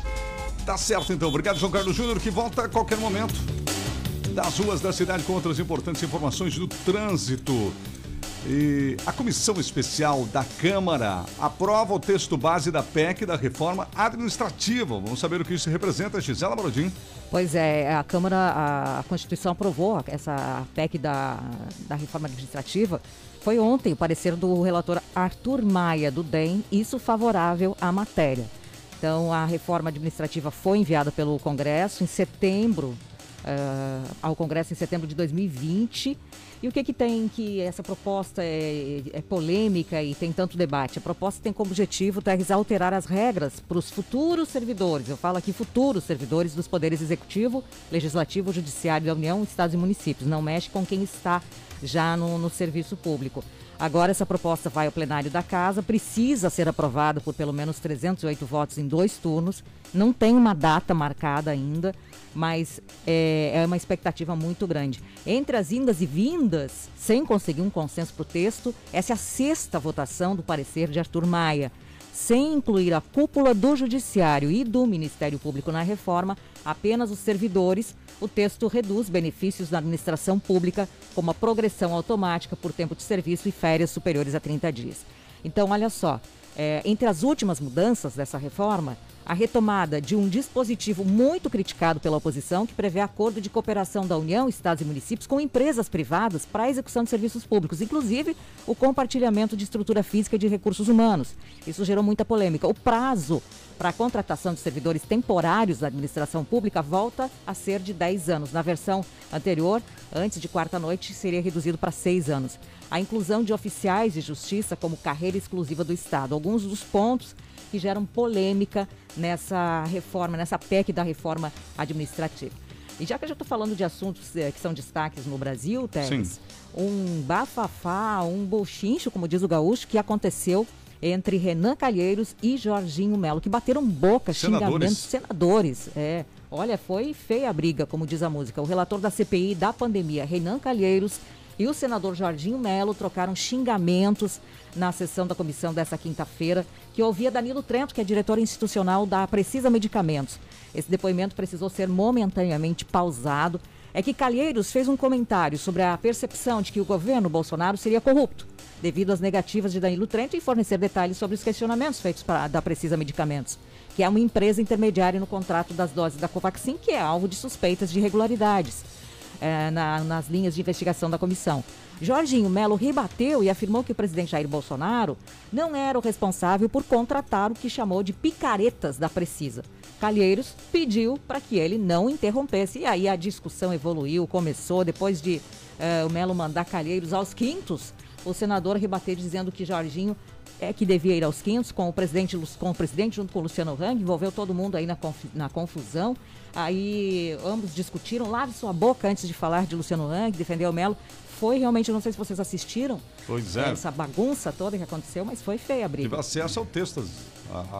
Speaker 1: Tá certo então. Obrigado, João Carlos Júnior, que volta a qualquer momento das ruas da cidade com outras importantes informações do trânsito. E a Comissão Especial da Câmara aprova o texto base da PEC da reforma administrativa. Vamos saber o que isso representa, Gisela Marodim.
Speaker 3: Pois é, a Câmara, a Constituição aprovou essa PEC da, da reforma administrativa. Foi ontem o parecer do relator Arthur Maia, do DEM, isso favorável à matéria. Então, a reforma administrativa foi enviada pelo Congresso em setembro, eh, ao Congresso em setembro de 2020. E o que, que tem que essa proposta é, é polêmica e tem tanto debate? A proposta tem como objetivo, Terres, alterar as regras para os futuros servidores. Eu falo aqui futuros servidores dos poderes executivo, legislativo, judiciário da União, estados e municípios. Não mexe com quem está já no, no serviço público. Agora essa proposta vai ao plenário da casa, precisa ser aprovada por pelo menos 308 votos em dois turnos. Não tem uma data marcada ainda, mas é, é uma expectativa muito grande. Entre as indas e vindas, sem conseguir um consenso para o texto, essa é a sexta votação do parecer de Arthur Maia. sem incluir a cúpula do Judiciário e do Ministério Público na reforma, apenas os servidores, o texto reduz benefícios da administração pública, como a progressão automática por tempo de serviço e férias superiores a 30 dias. Então, olha só, é, entre as últimas mudanças dessa reforma, a retomada de um dispositivo muito criticado pela oposição que prevê acordo de cooperação da União, Estados e municípios com empresas privadas para a execução de serviços públicos, inclusive o compartilhamento de estrutura física e de recursos humanos. Isso gerou muita polêmica. O prazo para a contratação de servidores temporários da administração pública volta a ser de 10 anos. Na versão anterior, antes de quarta-noite, seria reduzido para 6 anos. A inclusão de oficiais de justiça como carreira exclusiva do Estado. Alguns dos pontos que geram polêmica nessa reforma, nessa PEC da reforma administrativa. E já que eu já estou falando de assuntos eh, que são destaques no Brasil, Teres, um bafafá, um bochincho, como diz o gaúcho, que aconteceu entre Renan Calheiros e Jorginho Melo, que bateram boca,
Speaker 1: Senadores.
Speaker 3: xingamentos, senadores. É, olha, foi feia a briga, como diz a música. O relator da CPI da pandemia, Renan Calheiros, e o senador Jorginho Melo trocaram xingamentos na sessão da comissão dessa quinta-feira, que ouvia Danilo Trento, que é diretor institucional da Precisa Medicamentos. Esse depoimento precisou ser momentaneamente pausado. É que Calheiros fez um comentário sobre a percepção de que o governo Bolsonaro seria corrupto, devido às negativas de Danilo Trento em fornecer detalhes sobre os questionamentos feitos para, da Precisa Medicamentos, que é uma empresa intermediária no contrato das doses da Covaxin, que é alvo de suspeitas de irregularidades eh, na- nas linhas de investigação da comissão. Jorginho Melo rebateu e afirmou que o presidente Jair Bolsonaro não era o responsável por contratar o que chamou de picaretas da Precisa. Calheiros pediu para que ele não interrompesse. E aí a discussão evoluiu, começou, depois de eh, o Melo mandar Calheiros aos quintos, o senador rebateu dizendo que Jorginho é que devia ir aos quintos com o presidente, com o presidente junto com o Luciano Hang, envolveu todo mundo aí na, na confusão. Aí ambos discutiram, lave sua boca antes de falar de Luciano Hang, defender o Melo. Foi realmente, não sei se vocês assistiram
Speaker 1: Pois é.
Speaker 3: essa bagunça toda que aconteceu, mas foi feia a briga.
Speaker 1: Tive acesso ao texto,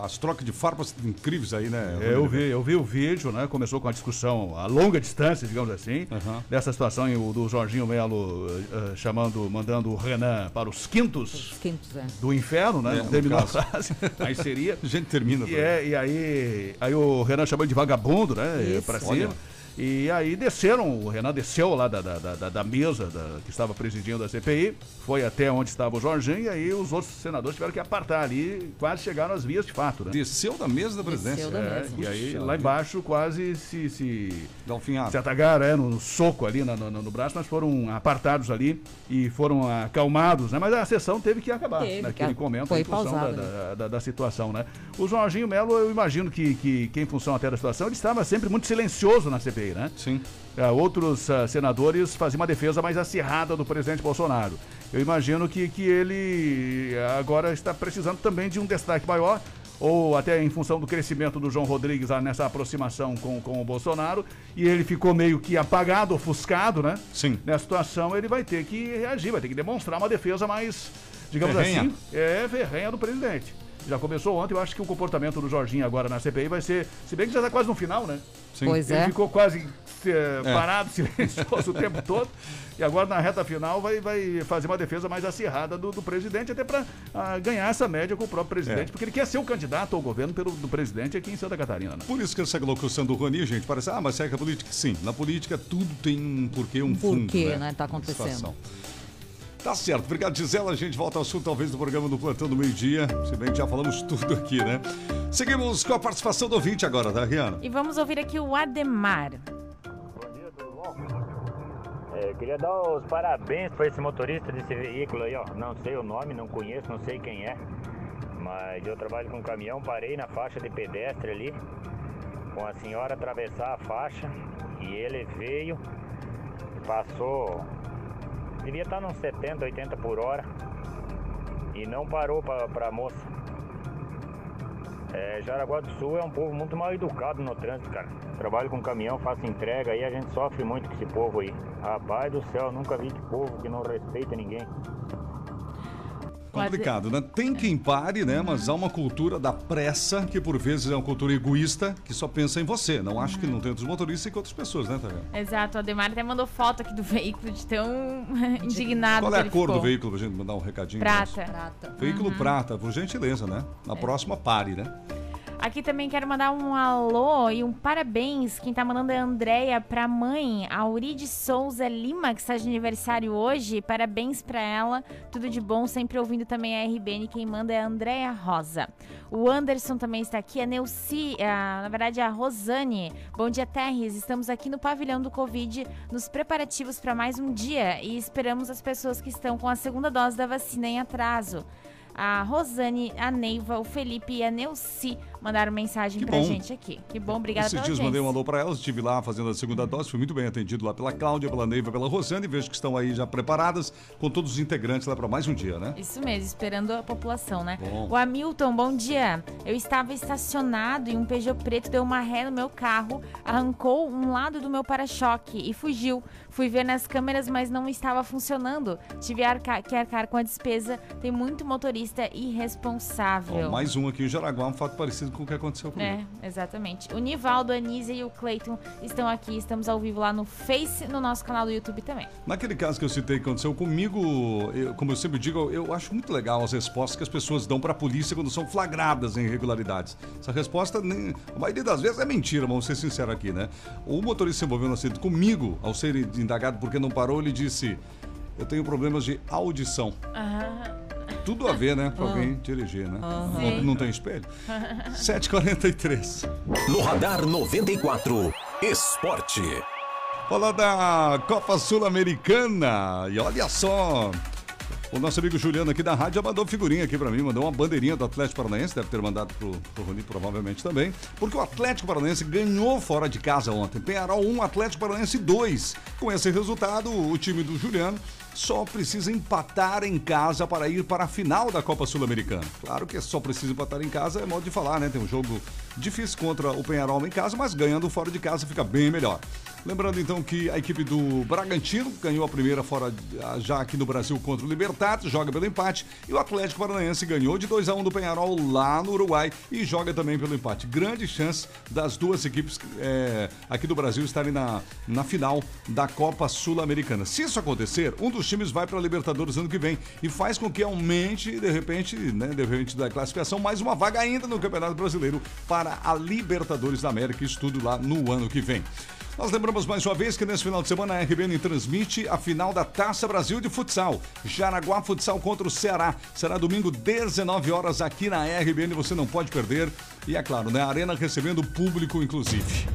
Speaker 1: as, trocas de farpas incríveis aí, né?
Speaker 2: É, Eu vi, eu vi o vídeo, né? Começou com a discussão a longa distância, digamos assim, dessa situação do Jorginho Melo eh, chamando, mandando o Renan para os quintos,
Speaker 3: quintos é.
Speaker 2: do inferno, né?
Speaker 1: É,
Speaker 2: terminou a frase, mas seria.
Speaker 1: A gente termina.
Speaker 2: E, é, e aí, aí o Renan chamou ele de vagabundo, né?
Speaker 1: Isso.
Speaker 2: Pra
Speaker 1: Olha.
Speaker 2: E aí desceram, o Renan desceu lá da, da, da, da mesa da- que estava presidindo a CPI, foi até onde estava o Jorginho, e aí os outros senadores tiveram que apartar ali, quase chegaram às vias de fato, né?
Speaker 1: Desceu da mesa da presidência.
Speaker 3: Desceu da
Speaker 2: É,
Speaker 3: mesa.
Speaker 2: e aí lá embaixo quase se, se, se atagaram, é, no soco ali na- no, no braço, mas foram apartados ali e foram acalmados, né? Mas a sessão teve que acabar
Speaker 3: Teve,
Speaker 2: naquele
Speaker 3: que
Speaker 2: momento
Speaker 3: foi
Speaker 2: em função da,
Speaker 3: pausada,
Speaker 2: da, da- da situação, né? O Jorginho Melo, eu imagino que, que, que em função até da situação, ele estava sempre muito silencioso na CPI, né?
Speaker 1: Sim.
Speaker 2: Ah, outros ah, senadores faziam uma defesa mais acirrada do presidente Bolsonaro. Eu imagino que, que ele agora está precisando também de um destaque maior, ou até em função do crescimento do João Rodrigues nessa aproximação com, com o Bolsonaro, e ele ficou meio que apagado, ofuscado, né?
Speaker 1: Sim.
Speaker 2: Nessa situação, ele vai ter que reagir, vai ter que demonstrar uma defesa mais, digamos
Speaker 1: Ferrenha.
Speaker 2: assim, é ferrenha do presidente. Já começou ontem, eu acho que o comportamento do Jorginho agora na CPI vai ser, se bem que já está quase no final, né?
Speaker 1: Sim.
Speaker 3: Pois
Speaker 2: Ele
Speaker 3: é.
Speaker 2: ficou quase eh,
Speaker 1: É.
Speaker 2: parado, silencioso o tempo todo. E agora na reta final vai, vai fazer uma defesa mais acirrada do, do presidente, até para ganhar essa média com o próprio presidente,
Speaker 1: É.
Speaker 2: porque ele quer ser o candidato ao governo pelo, do presidente aqui em Santa Catarina. Né?
Speaker 1: Por isso que essa locução do Rony, gente, parece, ah, mas é que a política, sim. Na política tudo tem um porquê, um fundo,
Speaker 3: porquê,
Speaker 1: né?
Speaker 3: né, tá acontecendo.
Speaker 1: Tá certo. Obrigado, Gisela. A gente volta ao assunto, talvez, do programa do Plantão do Meio Dia. Se bem que já falamos tudo aqui, né? Seguimos com a participação do ouvinte agora, tá, Rihanna?
Speaker 5: E vamos ouvir aqui o Ademar.
Speaker 16: É, queria dar os parabéns para esse motorista desse veículo aí, ó. Não sei o nome, não conheço, não sei quem é. Mas eu trabalho com caminhão, parei na faixa de pedestre ali, com a senhora atravessar a faixa e ele veio, passou, devia estar nos 70, 80 por hora e não parou para a moça. É, Jaraguá do Sul é um povo muito mal educado no trânsito, cara. Trabalho com caminhão, faço entrega aí, a gente sofre muito com esse povo aí. Rapaz do céu, nunca vi que povo que não respeita ninguém.
Speaker 1: Complicado, né? Tem quem pare, né? Mas há uma cultura da pressa que por vezes é uma cultura egoísta que só pensa em você. Não acho que não tem outros motoristas que outras pessoas, né, Tânia?
Speaker 5: Exato, o Ademar até mandou foto aqui do veículo de tão indignado
Speaker 1: Qual é a cor do
Speaker 5: ficou.
Speaker 1: veículo pra gente mandar um recadinho?
Speaker 5: Prata.
Speaker 3: Prata.
Speaker 1: Veículo
Speaker 5: Uhum.
Speaker 1: prata, por gentileza, né? Na próxima, pare, né?
Speaker 5: Aqui também quero mandar um alô e um parabéns. Quem tá mandando é a Andréia pra mãe, Auride Souza Lima, que está de aniversário hoje. Parabéns pra ela. Tudo de bom, sempre ouvindo também a RBN. Quem manda é a Andréia Rosa. O Anderson também está aqui, a Neuci, a- na verdade a Rosane. Bom dia, Terres. Estamos aqui no pavilhão do Covid, nos preparativos para mais um dia e esperamos as pessoas que estão com a segunda dose da vacina em atraso. A Rosane, a Neiva, o Felipe e a Neuci mandaram mensagem
Speaker 1: Que
Speaker 5: pra
Speaker 1: bom.
Speaker 5: gente aqui. Que bom, obrigada
Speaker 1: Esses
Speaker 5: pela
Speaker 1: dias
Speaker 5: audiência.
Speaker 1: mandei um alô para elas, estive lá fazendo a segunda dose, fui muito bem atendido lá pela Cláudia, pela Neiva, pela Rosane, e vejo que estão aí já preparadas com todos os integrantes lá para mais um dia, né?
Speaker 5: Isso mesmo, esperando a população, né?
Speaker 1: Bom.
Speaker 5: O Hamilton, bom dia. Eu estava estacionado e um Peugeot preto deu uma ré no meu carro, arrancou um lado do meu para-choque e fugiu. Fui ver nas câmeras, mas não estava funcionando. Tive arca- que arcar com a despesa. Tem muito motorista irresponsável.
Speaker 1: Ó, mais um aqui em Jaraguá, um fato parecido com o que aconteceu comigo.
Speaker 5: É, exatamente. O Nivaldo, a Anísia e o Cleiton estão aqui. Estamos ao vivo lá no Face, no nosso canal do YouTube também.
Speaker 1: Naquele caso que eu citei que aconteceu comigo, eu- como eu sempre digo, eu acho muito legal as respostas que as pessoas dão para a polícia quando são flagradas em irregularidades. Essa resposta, nem, a maioria das vezes, é mentira, vamos ser sinceros aqui, né? O motorista se envolveu no acidente comigo, ao ser indagado porque não parou, ele disse: Eu tenho problemas de audição. Tudo a ver, né? Pra alguém dirigir, né?
Speaker 7: Aham.
Speaker 1: Não, não tem espelho? 7h43.
Speaker 7: No Radar 94, Esporte.
Speaker 1: Falar da Copa Sul-Americana. E olha só. O nosso amigo Juliano aqui da rádio já mandou figurinha aqui pra mim, mandou uma bandeirinha do Atlético Paranaense, deve ter mandado pro, pro Rony provavelmente também, porque o Atlético Paranaense ganhou fora de casa ontem. Penharol 1, Atlético Paranaense 2. Com esse resultado, o time do Juliano só precisa empatar em casa para ir para a final da Copa Sul-Americana. Claro que só precisa empatar em casa, é modo de falar, né? Tem um jogo difícil contra o Penharol em casa, mas ganhando fora de casa fica bem melhor. Lembrando então que a equipe do Bragantino ganhou a primeira fora já aqui no Brasil contra o Libertad, joga pelo empate, e o Atlético Paranaense ganhou de 2 a 1 do Penharol lá no Uruguai e joga também pelo empate. Grande chance das duas equipes é, aqui do Brasil estarem na, na final da Copa Sul-Americana. Se isso acontecer, um dos times vai para a Libertadores ano que vem e faz com que aumente, de repente, né, de repente da classificação, mais uma vaga ainda no Campeonato Brasileiro para a Libertadores da América, isso tudo lá no ano que vem. Nós lembramos mais uma vez que nesse final de semana a RBN transmite a final da Taça Brasil de Futsal. Jaraguá Futsal contra o Ceará. Será domingo, 19 horas aqui na RBN, você não pode perder. E é claro, né? A Arena recebendo público, inclusive.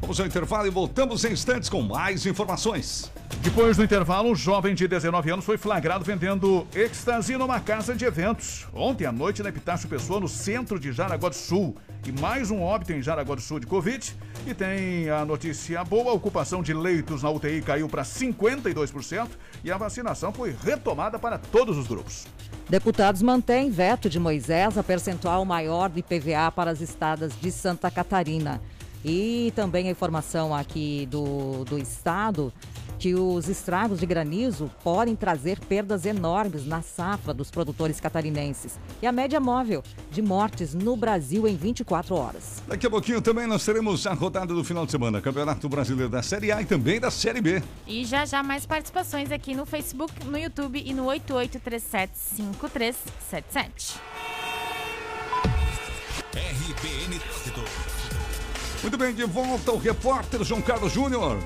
Speaker 1: Vamos ao intervalo e voltamos em instantes com mais informações.
Speaker 2: Depois do intervalo, um jovem de 19 anos foi flagrado vendendo êxtase numa casa de eventos. Ontem à noite, na Epitácio Pessoa, no centro de Jaraguá do Sul. E mais um óbito em Jaraguá do Sul de Covid. E tem a notícia boa: a ocupação de leitos na UTI caiu para 52% e a vacinação foi retomada para todos os grupos.
Speaker 3: Deputados mantêm veto de Moisés a percentual maior do IPVA para as estadas de Santa Catarina. E também a informação aqui do, do estado que os estragos de granizo podem trazer perdas enormes na safra dos produtores catarinenses. E a média móvel de mortes no Brasil em 24 horas.
Speaker 1: Daqui a pouquinho também nós teremos a rodada do final de semana, Campeonato Brasileiro da Série A e também da Série B.
Speaker 5: E já já mais participações aqui no Facebook, no YouTube e no 88375377.
Speaker 6: RBN.
Speaker 1: Muito bem, de volta o repórter João Carlos Júnior.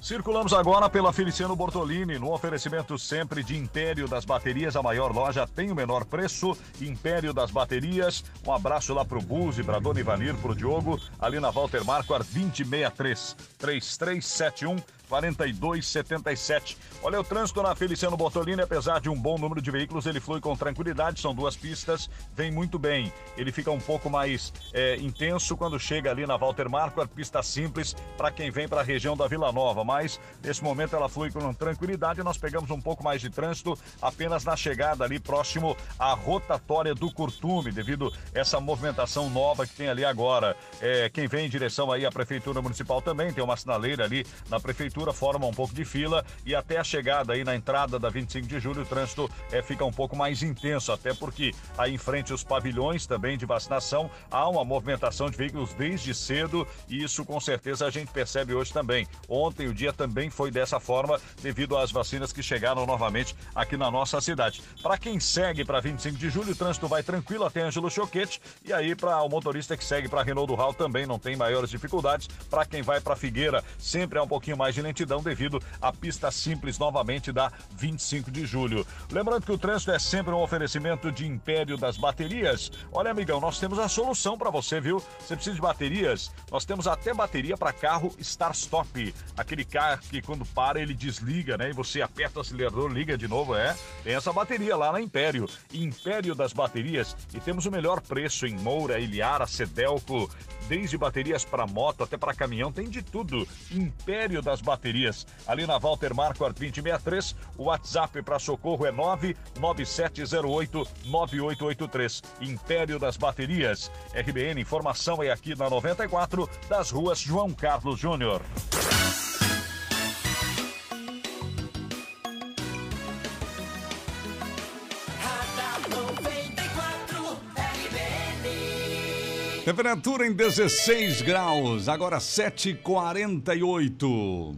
Speaker 4: Circulamos agora pela Feliciano Bortolini, no oferecimento sempre de Império das Baterias, a maior loja tem o menor preço. Império das Baterias. Um abraço lá pro Buzi, pra Dona Ivanir, pro Diogo, ali na Walter Marquardt 2063 3371 4277. Olha o trânsito na Feliciano Bortolini, apesar de um bom número de veículos, ele flui com tranquilidade, são duas pistas, vem muito bem. Ele fica um pouco mais é, intenso quando chega ali na Walter Marquardt, pista simples para quem vem para a região da Vila Nova, mas nesse momento ela flui com tranquilidade, nós pegamos um pouco mais de trânsito apenas na chegada ali próximo à rotatória do Curtume, devido essa movimentação nova que tem ali agora. É, quem vem em direção aí à Prefeitura Municipal também, tem uma sinaleira ali na Prefeitura altura forma um pouco de fila e até a chegada aí na entrada da 25 de julho o trânsito é, fica um pouco mais intenso, até porque aí em frente os pavilhões também de vacinação há uma movimentação de veículos desde cedo e isso com certeza a gente percebe hoje também. Ontem o dia também foi dessa forma devido às vacinas que chegaram novamente aqui na nossa cidade. Para quem segue para 25 de julho, o trânsito vai tranquilo até Ângelo Choquete e aí para o motorista que segue para Renault do Hall também não tem maiores dificuldades. Para quem vai para Figueira, sempre há um pouquinho mais de lentidão devido à pista simples novamente da 25 de julho. Lembrando que o trânsito é sempre um oferecimento de Império das Baterias. Olha, amigão, nós temos a solução para você, viu? Você precisa de baterias? Nós temos até bateria para carro start-stop. Aquele carro que quando para ele desliga, né? E você aperta o acelerador, liga de novo, é? Tem essa bateria lá na Império. Império das Baterias. E temos o melhor preço em Moura, Ilhara, Sedelco. Desde baterias para moto até para caminhão, tem de tudo. Império das Baterias. Ali na Walter Marquardt 2063, o WhatsApp para socorro é 99708 9883. Império das Baterias. RBN Informação é aqui na 94, das ruas João Carlos Júnior.
Speaker 1: Temperatura em 16 graus, agora 7h48.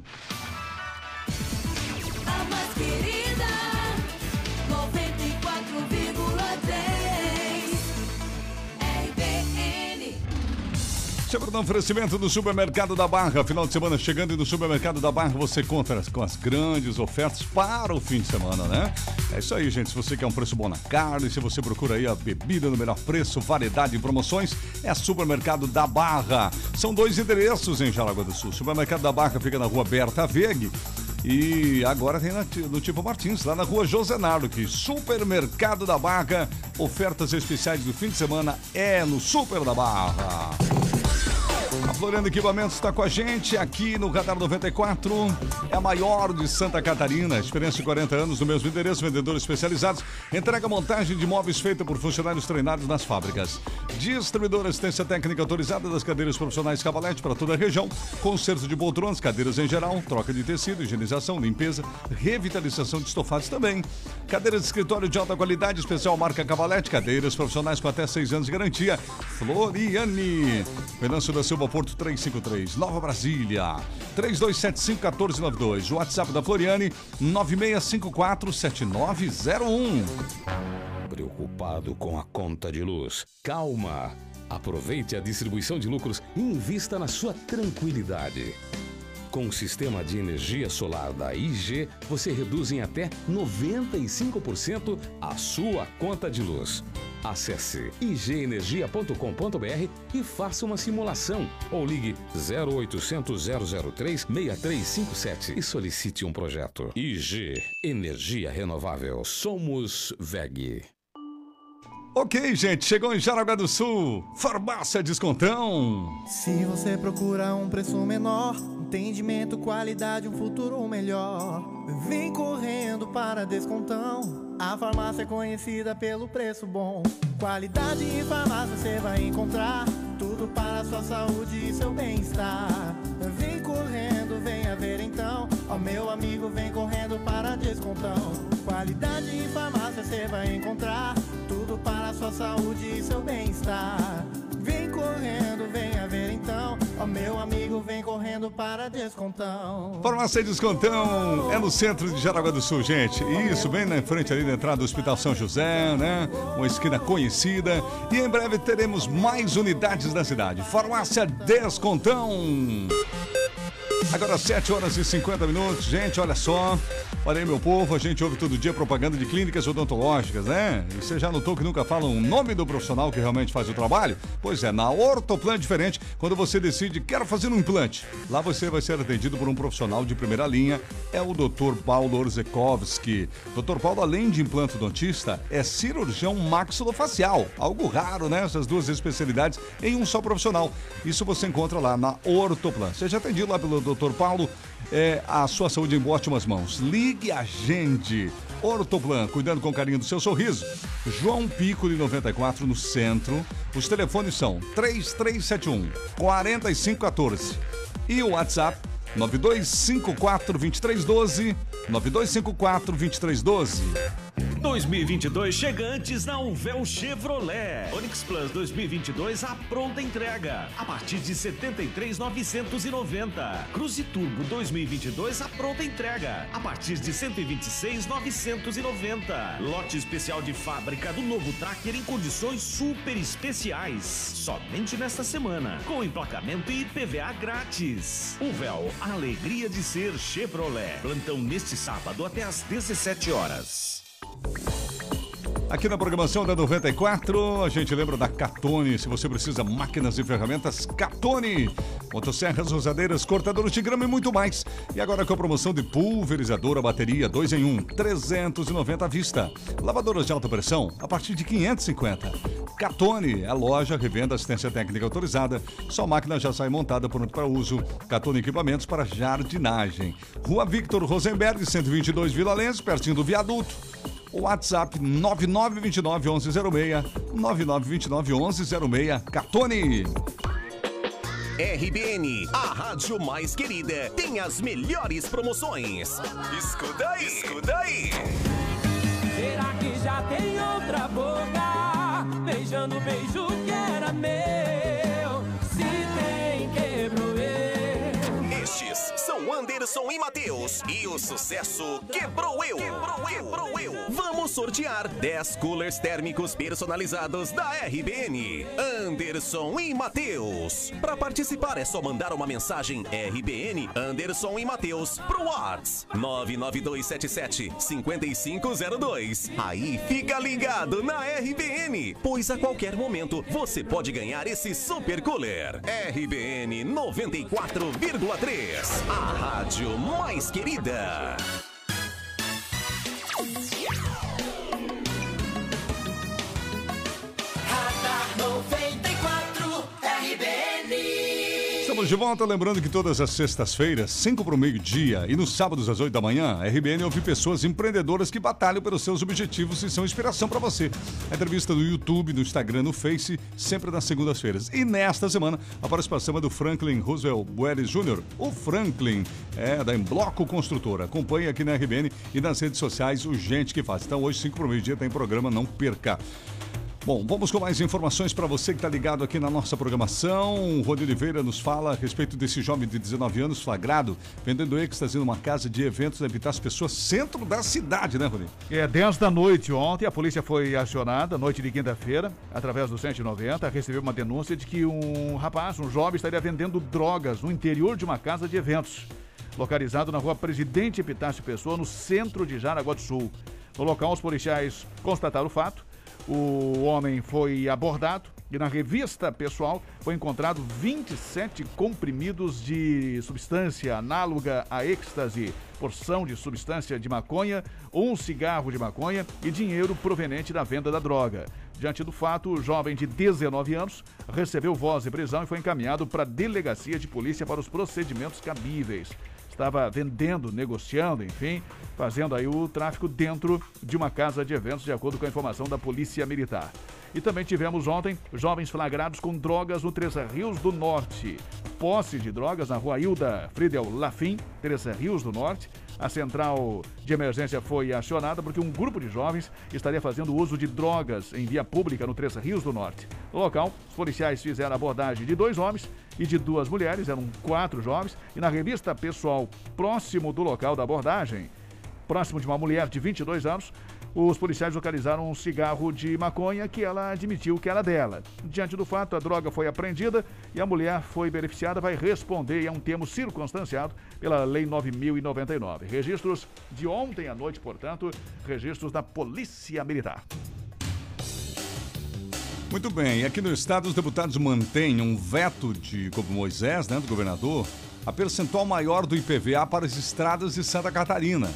Speaker 1: Sempre no oferecimento do Supermercado da Barra. Final de semana chegando e no Supermercado da Barra você conta com as grandes ofertas para o fim de semana, né? É isso aí, gente. Se você quer um preço bom na carne, se você procura aí a bebida no melhor preço, variedade de promoções, é Supermercado da Barra. São dois endereços em Jaraguá do Sul. Supermercado da Barra fica na rua Berta Veg. E agora tem no Tipo Martins, lá na rua Josenardo, que Supermercado da Barra, ofertas especiais do fim de semana é no Super da Barra. A Floriano Equipamentos está com a gente aqui no Radar 94. É a maior de Santa Catarina. Experiência de 40 anos no mesmo endereço. Vendedores especializados. Entrega montagem de móveis feita por funcionários treinados nas fábricas. Distribuidora assistência técnica autorizada das cadeiras profissionais Cavalete para toda a região. Conserto de poltronas, cadeiras em geral. Troca de tecido, higienização, limpeza, revitalização de estofados também. Cadeiras de escritório de alta qualidade, especial marca Cavalete. Cadeiras profissionais com até 6 anos de garantia. Floriane. Venâncio da Silva Porto 353, Nova Brasília. 3275-1492. WhatsApp da Floriane 9654-7901.
Speaker 11: Preocupado com a conta de luz? Calma! Aproveite a distribuição de lucros e invista na sua tranquilidade. Com o sistema de energia solar da IG, você reduz em até 95% a sua conta de luz. Acesse igenergia.com.br e faça uma simulação ou ligue 0800 003 6357 e solicite um projeto. IG Energia Renovável. Somos VEG.
Speaker 1: Ok, gente, chegou em Jaraguá do Sul. Farmácia Descontão.
Speaker 17: Se você procura um preço menor, entendimento, qualidade, um futuro melhor, vem correndo para Descontão. A farmácia é conhecida pelo preço bom. Qualidade em farmácia você vai encontrar. Tudo para a sua saúde e seu bem-estar. Vem correndo, venha ver então. Ó meu amigo, vem correndo para Descontão. Qualidade em farmácia você vai encontrar. Tudo para sua saúde e seu bem-estar. Vem correndo, venha ver então. Ó meu amigo, vem correndo para Descontão.
Speaker 1: Farmácia Descontão é no centro de Jaraguá do Sul, gente. Isso, bem na frente ali da entrada do Hospital São José, né? Uma esquina conhecida. E em breve teremos mais unidades na cidade. Farmácia Descontão. Agora 7 horas e 50 minutos. Gente, olha só. Olha aí, meu povo, a gente ouve todo dia propaganda de clínicas odontológicas, né? E você já notou que nunca falam o nome do profissional que realmente faz o trabalho? Pois é, na Ortoplan é diferente, quando você decide, quero fazer um implante. Lá você vai ser atendido por um profissional de primeira linha, é o Dr. Paulo Orzekowski. Dr. Paulo, além de implantodontista, é cirurgião maxilofacial. Algo raro, né? Essas duas especialidades em um só profissional. Isso você encontra lá na Ortoplan. Seja atendido lá pelo Dr. Paulo, é, a sua saúde em ótimas mãos. Ligue a gente. Ortoplan, cuidando com carinho do seu sorriso. João Pico de 94 no centro. Os telefones são 3371 4514 e o WhatsApp 9254-2312. 9254-2312.
Speaker 18: 2022 chega antes na Uvel Chevrolet. Onix Plus 2022 a pronta entrega a partir de 73,990. Cruze Turbo 2022 a pronta entrega a partir de 126,990. Lote especial de fábrica do novo Tracker em condições super especiais. Somente nesta semana, com emplacamento e IPVA grátis. Uvel, alegria de ser Chevrolet. Plantão neste sábado até às 17 horas.
Speaker 1: Aqui na programação da 94, a gente lembra da Catone. Se você precisa máquinas e ferramentas, Catone. Motosserras, rosadeiras, cortadores de grama e muito mais. E agora com a promoção de pulverizadora bateria 2 em 1, 390 à vista. Lavadoras de alta pressão a partir de 550. Catone, a loja, revenda, assistência técnica autorizada. Sua máquina já sai montada pronta para uso. Catone Equipamentos para jardinagem. Rua Victor Rosenberg, 122 Vila Lens, pertinho do viaduto. WhatsApp 9929 1106 9929 1106 Catone.
Speaker 7: RBN, a rádio mais querida, tem as melhores promoções. Escuta aí, escuta aí.
Speaker 12: Será que já tem outra boca beijando o beijo que era meu? Se tem, quebrou eu.
Speaker 7: Estes são Anderson e Matheus. E o sucesso quebrou eu. Quebrou eu. Quebrou eu. Vamos sortear 10 coolers térmicos personalizados da RBN. Anderson e Matheus. Para participar é só mandar uma mensagem RBN Anderson e Matheus pro Whats 99277 5502. Aí fica ligado na RBN, pois a qualquer momento você pode ganhar esse super cooler. RBN 94,3. A rádio mais querida.
Speaker 1: Estamos de volta, lembrando que todas as sextas-feiras, 5 para o meio-dia e nos sábados às 8 da manhã, a RBN ouve pessoas empreendedoras que batalham pelos seus objetivos e são inspiração para você. A entrevista no YouTube, no Instagram, no Face, sempre nas segundas-feiras. E nesta semana, a participação é do Franklin Roosevelt Bueres Jr., o Franklin, é da Embloco Construtora. Acompanhe aqui na RBN e nas redes sociais o Gente que Faz. Então hoje, 5 para o meio-dia, tem programa, não perca. Bom, vamos com mais informações para você que está ligado aqui na nossa programação. O Rony Oliveira nos fala a respeito desse jovem de 19 anos flagrado vendendo êxtase numa casa de eventos na Evitar Pessoas, centro da cidade, né, Rony?
Speaker 2: É 10 da noite ontem, a polícia foi acionada, noite de quinta-feira, através do 190, recebeu uma denúncia de que um rapaz, um jovem, estaria vendendo drogas no interior de uma casa de eventos, localizado na rua Presidente Epitácio Pessoa, no centro de Jaraguá do Sul. No local, os policiais constataram o fato, o homem foi abordado e na revista pessoal foi encontrado 27 comprimidos de substância análoga a êxtase, porção de substância de maconha, um cigarro de maconha e dinheiro proveniente da venda da droga. Diante do fato, o jovem de 19 anos recebeu voz de prisão e foi encaminhado para a delegacia de polícia para os procedimentos cabíveis estava vendendo, negociando, enfim, fazendo aí o tráfico dentro de uma casa de eventos, de acordo com a informação da Polícia Militar. E também tivemos ontem jovens flagrados com drogas no Três Rios do Norte. Posse de drogas na rua Hilda Friedel Lafim, Três Rios do Norte. A central de emergência foi acionada porque um grupo de jovens estaria fazendo uso de drogas em via pública no Três Rios do Norte. No local, os policiais fizeram abordagem de dois homens e de duas mulheres, eram quatro jovens, e na revista pessoal próximo do local da abordagem, próximo de uma mulher de 22 anos, os policiais localizaram um cigarro de maconha que ela admitiu que era dela. Diante do fato, a droga foi apreendida e a mulher foi beneficiada, vai responder é um termo circunstanciado pela Lei 9099. Registros de ontem à noite, portanto, registros da Polícia Militar.
Speaker 1: Muito bem, aqui no estado os deputados mantêm um veto de como Moisés, né, do governador, a percentual maior do IPVA para as estradas de Santa Catarina.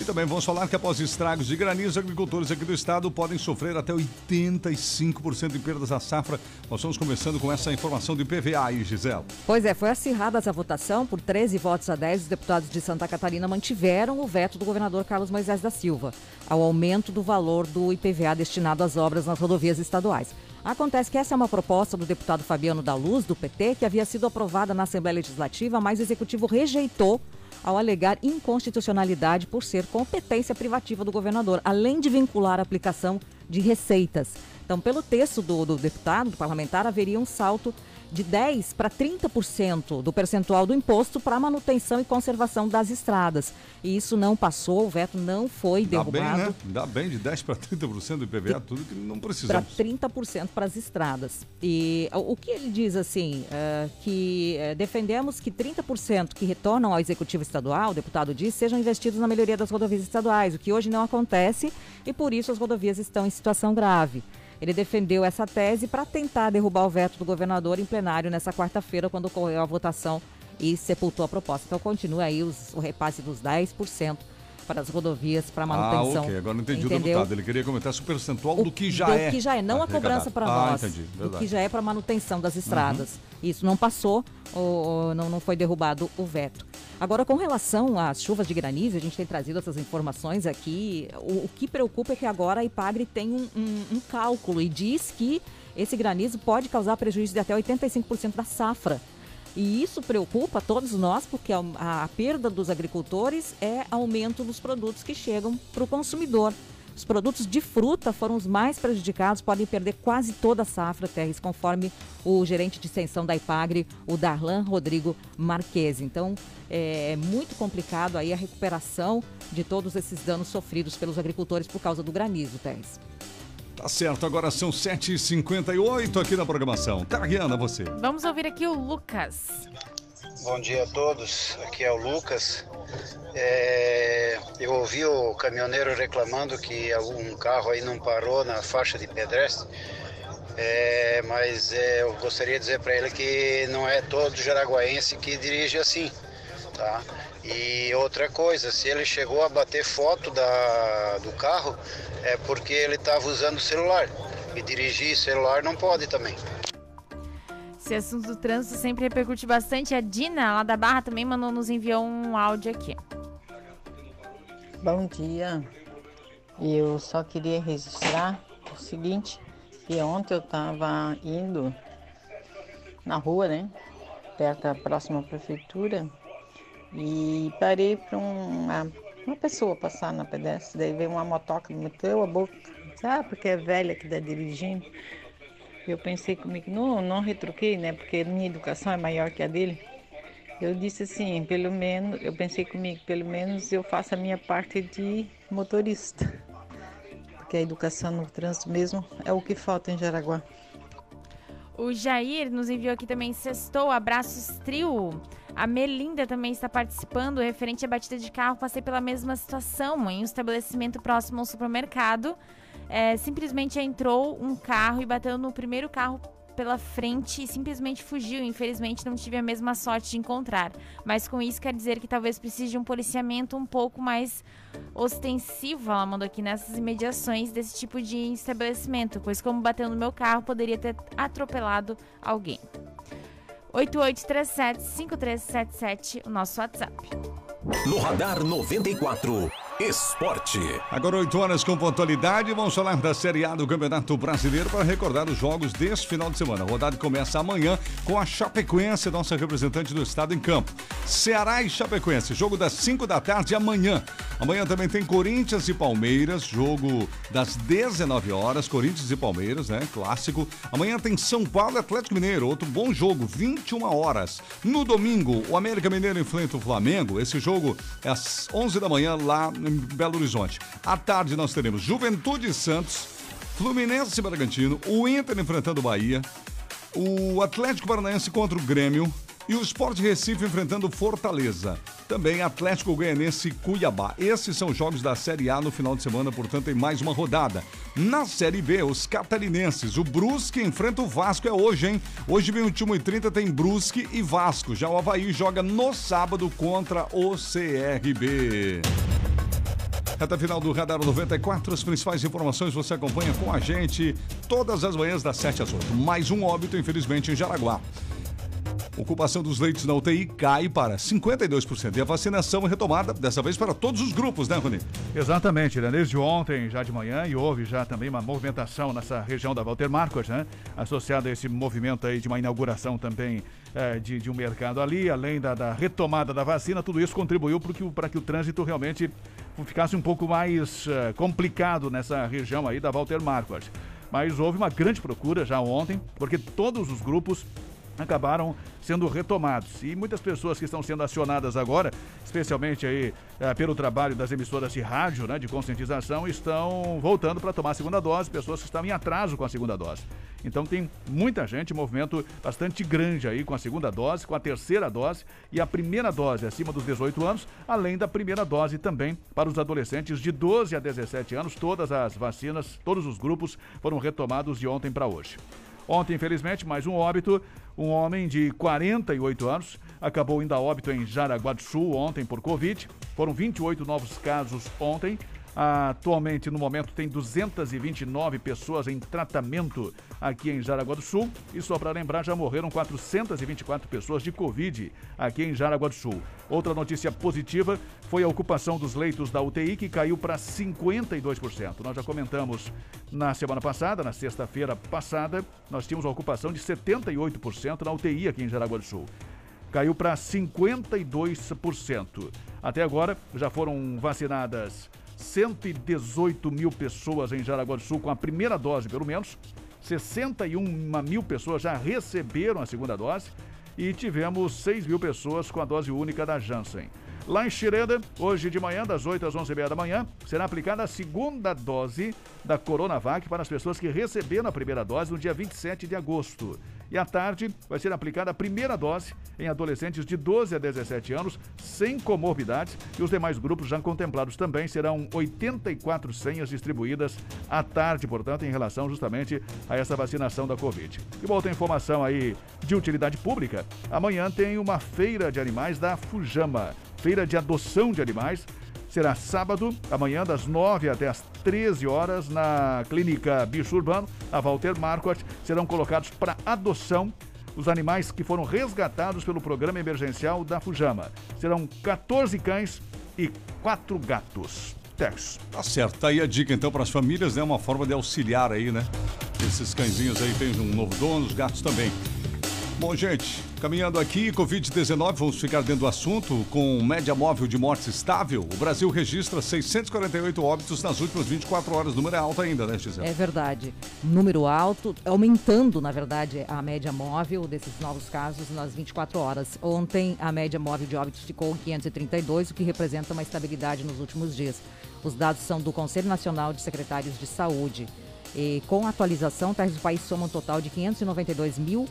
Speaker 1: E também vamos falar que após estragos de granizo, agricultores aqui do estado podem sofrer até 85% de perdas da safra. Nós estamos começando com essa informação do IPVA aí, Gisela.
Speaker 3: Pois é, foi acirrada essa votação. Por 13 votos a 10, os deputados de Santa Catarina mantiveram o veto do governador Carlos Moisés da Silva ao aumento do valor do IPVA destinado às obras nas rodovias estaduais. Acontece que essa é uma proposta do deputado Fabiano da Luz, do PT, que havia sido aprovada na Assembleia Legislativa, mas o Executivo rejeitou ao alegar inconstitucionalidade por ser competência privativa do governador, além de vincular a aplicação de receitas. Então, pelo texto do, do deputado, do parlamentar, haveria um salto de 10% para 30% do percentual do imposto para manutenção e conservação das estradas. E isso não passou, o veto não foi
Speaker 1: Dá bem,
Speaker 3: derrubado.
Speaker 1: né? Dá bem de 10% para 30% do IPVA, tudo que não
Speaker 3: para
Speaker 1: precisamos.
Speaker 3: 30% para as estradas. E o que ele diz assim, é, que é, defendemos que 30% que retornam ao executivo estadual, o deputado diz, sejam investidos na melhoria das rodovias estaduais, o que hoje não acontece e por isso as rodovias estão em situação grave. Ele defendeu essa tese para tentar derrubar o veto do governador em plenário nessa quarta-feira, quando ocorreu a votação e sepultou a proposta. Então continua aí os- o repasse dos 10% para as rodovias para manutenção.
Speaker 1: Ah, ok. Agora não entendi o
Speaker 3: Entendeu?
Speaker 1: deputado. Ele queria comentar sobre o percentual do que já
Speaker 3: do
Speaker 1: é.
Speaker 3: que já é, não a
Speaker 1: arrecadado.
Speaker 3: cobrança para
Speaker 1: ah,
Speaker 3: nós.
Speaker 1: entendi.
Speaker 3: do que já é para manutenção das estradas. Isso não passou, ou, não, não foi derrubado o veto. Agora, com relação às chuvas de granizo, a gente tem trazido essas informações aqui. O, o que preocupa é que agora a Ipagre tem um, um- um cálculo e diz que esse granizo pode causar prejuízo de até 85% da safra. E isso preocupa todos nós, porque a, a perda dos agricultores é aumento dos produtos que chegam para o consumidor. Os produtos de fruta foram os mais prejudicados, podem perder quase toda a safra, Terres, conforme o gerente de extensão da Ipagre, o Darlan Rodrigo Marques. Então, é muito complicado aí a recuperação de todos esses danos sofridos pelos agricultores por causa do granizo, Terres.
Speaker 1: Tá certo, agora são 7h58 aqui na programação. Tariana, você.
Speaker 5: Vamos ouvir aqui o Lucas.
Speaker 19: Bom dia a todos, aqui é o Lucas. É, eu ouvi o caminhoneiro reclamando que algum carro aí não parou na faixa de pedestre, É, mas é, eu gostaria de dizer para ele que não é todo jaraguaense que dirige assim, tá? E outra coisa, se ele chegou a bater foto da, do carro, é porque ele estava usando o celular. E dirigir celular não pode também.
Speaker 5: Esse assunto do trânsito sempre repercute bastante. A Dina, lá da Barra, também mandou, nos enviou um áudio aqui.
Speaker 20: Bom dia. Eu só queria registrar o seguinte, que ontem eu estava indo na rua, né? Perto da próxima prefeitura, e parei para uma, uma pessoa passar na pedestre. Daí veio uma motoca, meteu a boca, ah, porque é velha que está dirigindo. Eu pensei comigo, não, não retruquei, né? Porque minha educação é maior que a dele. Eu disse assim, pelo menos, eu pensei comigo, pelo menos eu faço a minha parte de motorista. Porque a educação no trânsito mesmo é o que falta em Jaraguá.
Speaker 5: O Jair nos enviou aqui também sextou, abraços trio. A Melinda também está participando, referente à batida de carro. Passei pela mesma situação em um estabelecimento próximo ao supermercado. É, simplesmente entrou um carro e bateu no primeiro carro pela frente e simplesmente fugiu. Infelizmente não tive a mesma sorte de encontrar. Mas com isso quer dizer que talvez precise de um policiamento um pouco mais ostensivo, ela mandou aqui nessas imediações desse tipo de estabelecimento, pois como bateu no meu carro, poderia ter atropelado alguém. 8837-5377, o nosso WhatsApp.
Speaker 7: No Radar 94, Esporte.
Speaker 1: Agora 8 horas com pontualidade, vamos falar da Série A do Campeonato Brasileiro para recordar os jogos deste final de semana. A rodada começa amanhã com a Chapecoense, nossa representante do estado em campo. Ceará e Chapecoense, jogo das 5 da tarde amanhã. Amanhã também tem Corinthians e Palmeiras, jogo das 19 horas, Corinthians e Palmeiras, né? Clássico. Amanhã tem São Paulo e Atlético Mineiro, outro bom jogo, 21 horas. No domingo, o América Mineiro enfrenta o Flamengo. Esse jogo é às 11 da manhã lá em Belo Horizonte. À tarde nós teremos Juventude e Santos, Fluminense e Bragantino, o Inter enfrentando o Bahia, o Atlético Paranaense contra o Grêmio e o Sport Recife enfrentando Fortaleza. Também Atlético Goianense e Cuiabá. Esses são os jogos da Série A no final de semana, portanto, tem mais uma rodada. Na Série B, os catarinenses. O Brusque enfrenta o Vasco. É hoje, hein? Hoje, 21h30, tem Brusque e Vasco. Já o Havaí joga no sábado contra o CRB. Reta final do Radar 94, as principais informações você acompanha com a gente todas as manhãs das 7 às 8. Mais um óbito, infelizmente, em Jaraguá. Ocupação dos leitos na UTI cai para 52% e a vacinação é retomada, dessa vez para todos os grupos, né, Rony?
Speaker 2: Exatamente, né? Desde ontem, já de manhã, e houve já também uma movimentação nessa região da Walter Marcos, né? Associada a esse movimento aí de uma inauguração também eh, de, de um mercado ali, além da, da retomada da vacina, tudo isso contribuiu para que, o- para que o trânsito realmente ficasse um pouco mais eh, complicado nessa região aí da Walter Marcos. Mas houve uma grande procura já ontem, porque todos os grupos acabaram sendo retomados. E muitas pessoas que estão sendo acionadas agora, especialmente aí eh, pelo trabalho das emissoras de rádio, né, de conscientização, estão voltando para tomar a segunda dose, pessoas que estavam em atraso com a segunda dose. Então tem muita gente, movimento bastante grande aí com a segunda dose, com a terceira dose e a primeira dose acima dos 18 anos, além da primeira dose também para os adolescentes de 12 a 17 anos. Todas as vacinas, todos os grupos foram retomados de ontem para hoje. Ontem, infelizmente, mais um óbito. Um homem de 48 anos acabou indo a óbito em Jaraguá do Sul ontem por Covid. Foram 28 novos casos ontem. Atualmente, no momento, tem 229 pessoas em tratamento aqui em Jaraguá do Sul. E só para lembrar, já morreram 424 pessoas de Covid aqui em Jaraguá do Sul. Outra notícia positiva foi a ocupação dos leitos da UTI, que caiu para 52%. Nós já comentamos na semana passada, na sexta-feira passada, nós tínhamos a ocupação de 78% na UTI aqui em Jaraguá do Sul caiu para 52%. Até agora, já foram vacinadas 118 mil pessoas em Jaraguá do Sul com a primeira dose, pelo menos. 61 mil pessoas já receberam a segunda dose e tivemos 6 mil pessoas com a dose única da Janssen. Lá em Xireda, hoje de manhã, das 8 às 11h30 da manhã, será aplicada a segunda dose da Coronavac para as pessoas que receberam a primeira dose no dia 27 de agosto. E à tarde vai ser aplicada a primeira dose em adolescentes de 12 a 17 anos, sem comorbidades, e os demais grupos já contemplados também serão 84 senhas distribuídas à tarde, portanto, em relação justamente a essa vacinação da Covid. E uma outra informação aí de utilidade pública: amanhã tem uma feira de animais da Fujama, feira de adoção de animais. Será sábado, amanhã, das 9 até as 13 horas, na Clínica Bicho Urbano, na Walter Marquardt, serão colocados para adoção os animais que foram resgatados pelo programa emergencial da Fujama. Serão 14 cães e 4 gatos. Tex.
Speaker 1: Tá certo, tá aí a dica então para as famílias, né? Uma forma de auxiliar aí, né? Esses cãezinhos aí tem um novo dono, os gatos também. Bom, gente, caminhando aqui, Covid-19, vamos ficar dentro do assunto. Com média móvel de morte estável, o Brasil registra 648 óbitos nas últimas 24 horas. Número é alto ainda, né, Gisele?
Speaker 3: É verdade. Número alto, aumentando, na verdade, a média móvel desses novos casos nas 24 horas. Ontem, a média móvel de óbitos ficou em 532, o que representa uma estabilidade nos últimos dias. Os dados são do Conselho Nacional de Secretários de Saúde. E com a atualização, o país soma um total de 592 mil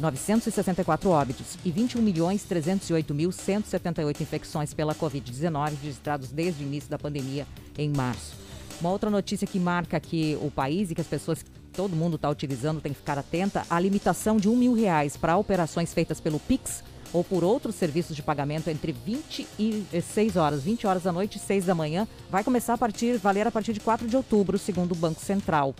Speaker 3: 964 óbitos e 21.308.178 infecções pela Covid-19 registrados desde o início da pandemia em março. Uma outra notícia que marca aqui o país e que as pessoas, todo mundo está utilizando, tem que ficar atenta, a limitação de um mil reais para operações feitas pelo Pix ou por outros serviços de pagamento entre 20 e 6 horas, 20 horas da noite e 6 da manhã, vai começar a partir, valer a partir de 4 de outubro, segundo o Banco Central.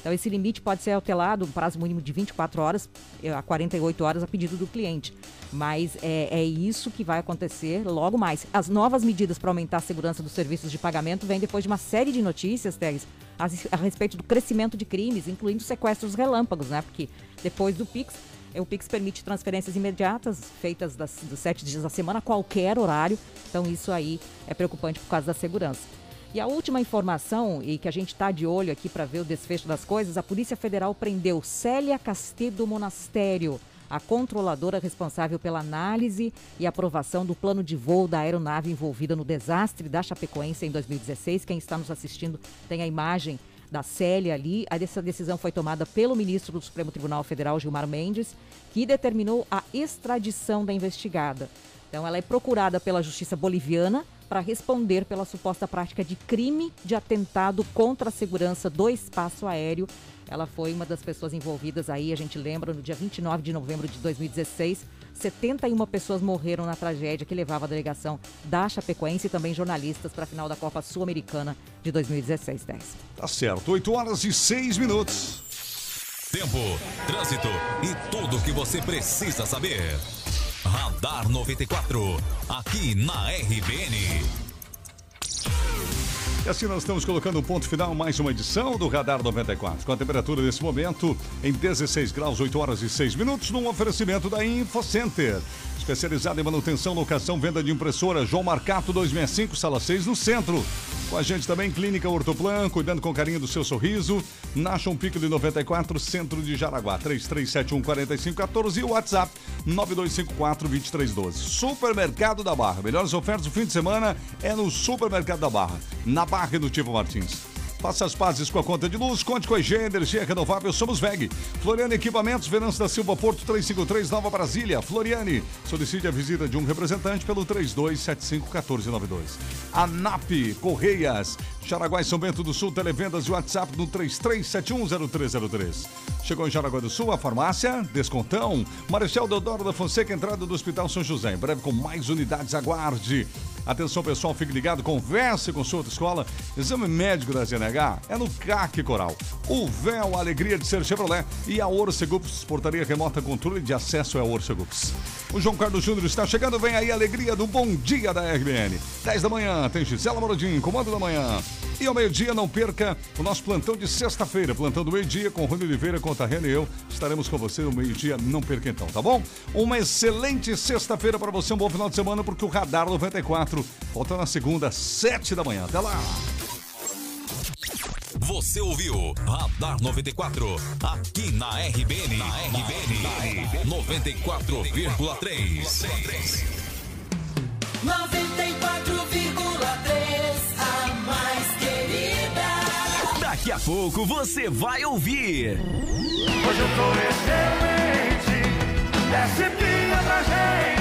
Speaker 3: Então, esse limite pode ser alterado, um prazo mínimo de 24 horas eh, a 48 horas a pedido do cliente. Mas é, é isso que vai acontecer logo mais. As novas medidas para aumentar a segurança dos serviços de pagamento vêm depois de uma série de notícias, Teres, a, a respeito do crescimento de crimes, incluindo sequestros relâmpagos, né? Porque depois do Pix, eh, o Pix permite transferências imediatas, feitas das, dos sete dias da semana, a qualquer horário. Então, isso aí é preocupante por causa da segurança. E a última informação, e que a gente está de olho aqui para ver o desfecho das coisas, a Polícia Federal prendeu Célia Castedo Monastério, a controladora responsável pela análise e aprovação do plano de voo da aeronave envolvida no desastre da Chapecoense em 2016. Quem está nos assistindo tem a imagem da Célia ali. Essa decisão foi tomada pelo ministro do Supremo Tribunal Federal, Gilmar Mendes, que determinou a extradição da investigada. Então, ela é procurada pela Justiça Boliviana para responder pela suposta prática de crime de atentado contra a segurança do espaço aéreo. Ela foi uma das pessoas envolvidas aí, a gente lembra, no dia 29 de novembro de 2016. 71 pessoas morreram na tragédia que levava a delegação da Chapecoense e também jornalistas para a final da Copa Sul-Americana de 2016, 10.
Speaker 1: Tá certo, 8 horas e 6 minutos.
Speaker 6: Tempo, trânsito e tudo o que você precisa saber. Radar 94, aqui na RBN.
Speaker 1: E assim nós estamos colocando um ponto final, mais uma edição do Radar 94. Com a temperatura nesse momento em 16 graus, 8 horas e 6 minutos, num oferecimento da InfoCenter. Especializada em manutenção, locação, venda de impressora, João Marcato 265, sala 6, no centro. Com a gente também, Clínica Ortoplan, cuidando com carinho do seu sorriso. Nashon Pico de 94, centro de Jaraguá, 3371 4514 e o WhatsApp 9254 2312. Supermercado da Barra. Melhores ofertas do fim de semana é no Supermercado da Barra, na Barra do Tivo Martins. Faça as pazes com a conta de luz, conte com a EG Energia Renovável, somos VEG. Floriane Equipamentos, Venâncio da Silva, Porto 353, Nova Brasília. Floriane, solicite a visita de um representante pelo 3275-1492. ANAP, Correias, Jaraguá e São Bento do Sul, televendas e WhatsApp no 33710303. Chegou em Jaraguá do Sul, a farmácia, descontão. Marechal Deodoro da Fonseca, entrada do Hospital São José. Em breve com mais unidades, aguarde. Atenção pessoal, fique ligado, converse com sua outra escola. Exame médico da ZNH é no CAC Coral. O véu, a alegria de ser Chevrolet e a Orcegups, portaria remota controle de acesso é Orcegups. O João Carlos Júnior está chegando, vem aí a alegria do Bom Dia da RBN. 10 da manhã, tem Gisela Morodinho, comando da manhã. E ao meio-dia, não perca o nosso plantão de sexta-feira, plantão do meio-dia com Rony Oliveira, Contarrena e eu. Estaremos com você no meio-dia, não perca então, tá bom? Uma excelente sexta-feira para você, um bom final de semana, porque o Radar 94 volta na segunda, 7 da manhã. Até lá!
Speaker 6: Você ouviu Radar 94, aqui na RBN. Na RBN, 94,3.
Speaker 12: 94,3
Speaker 7: Daqui a pouco você vai ouvir.
Speaker 12: Hoje eu tô excelente, desce pinha pra gente.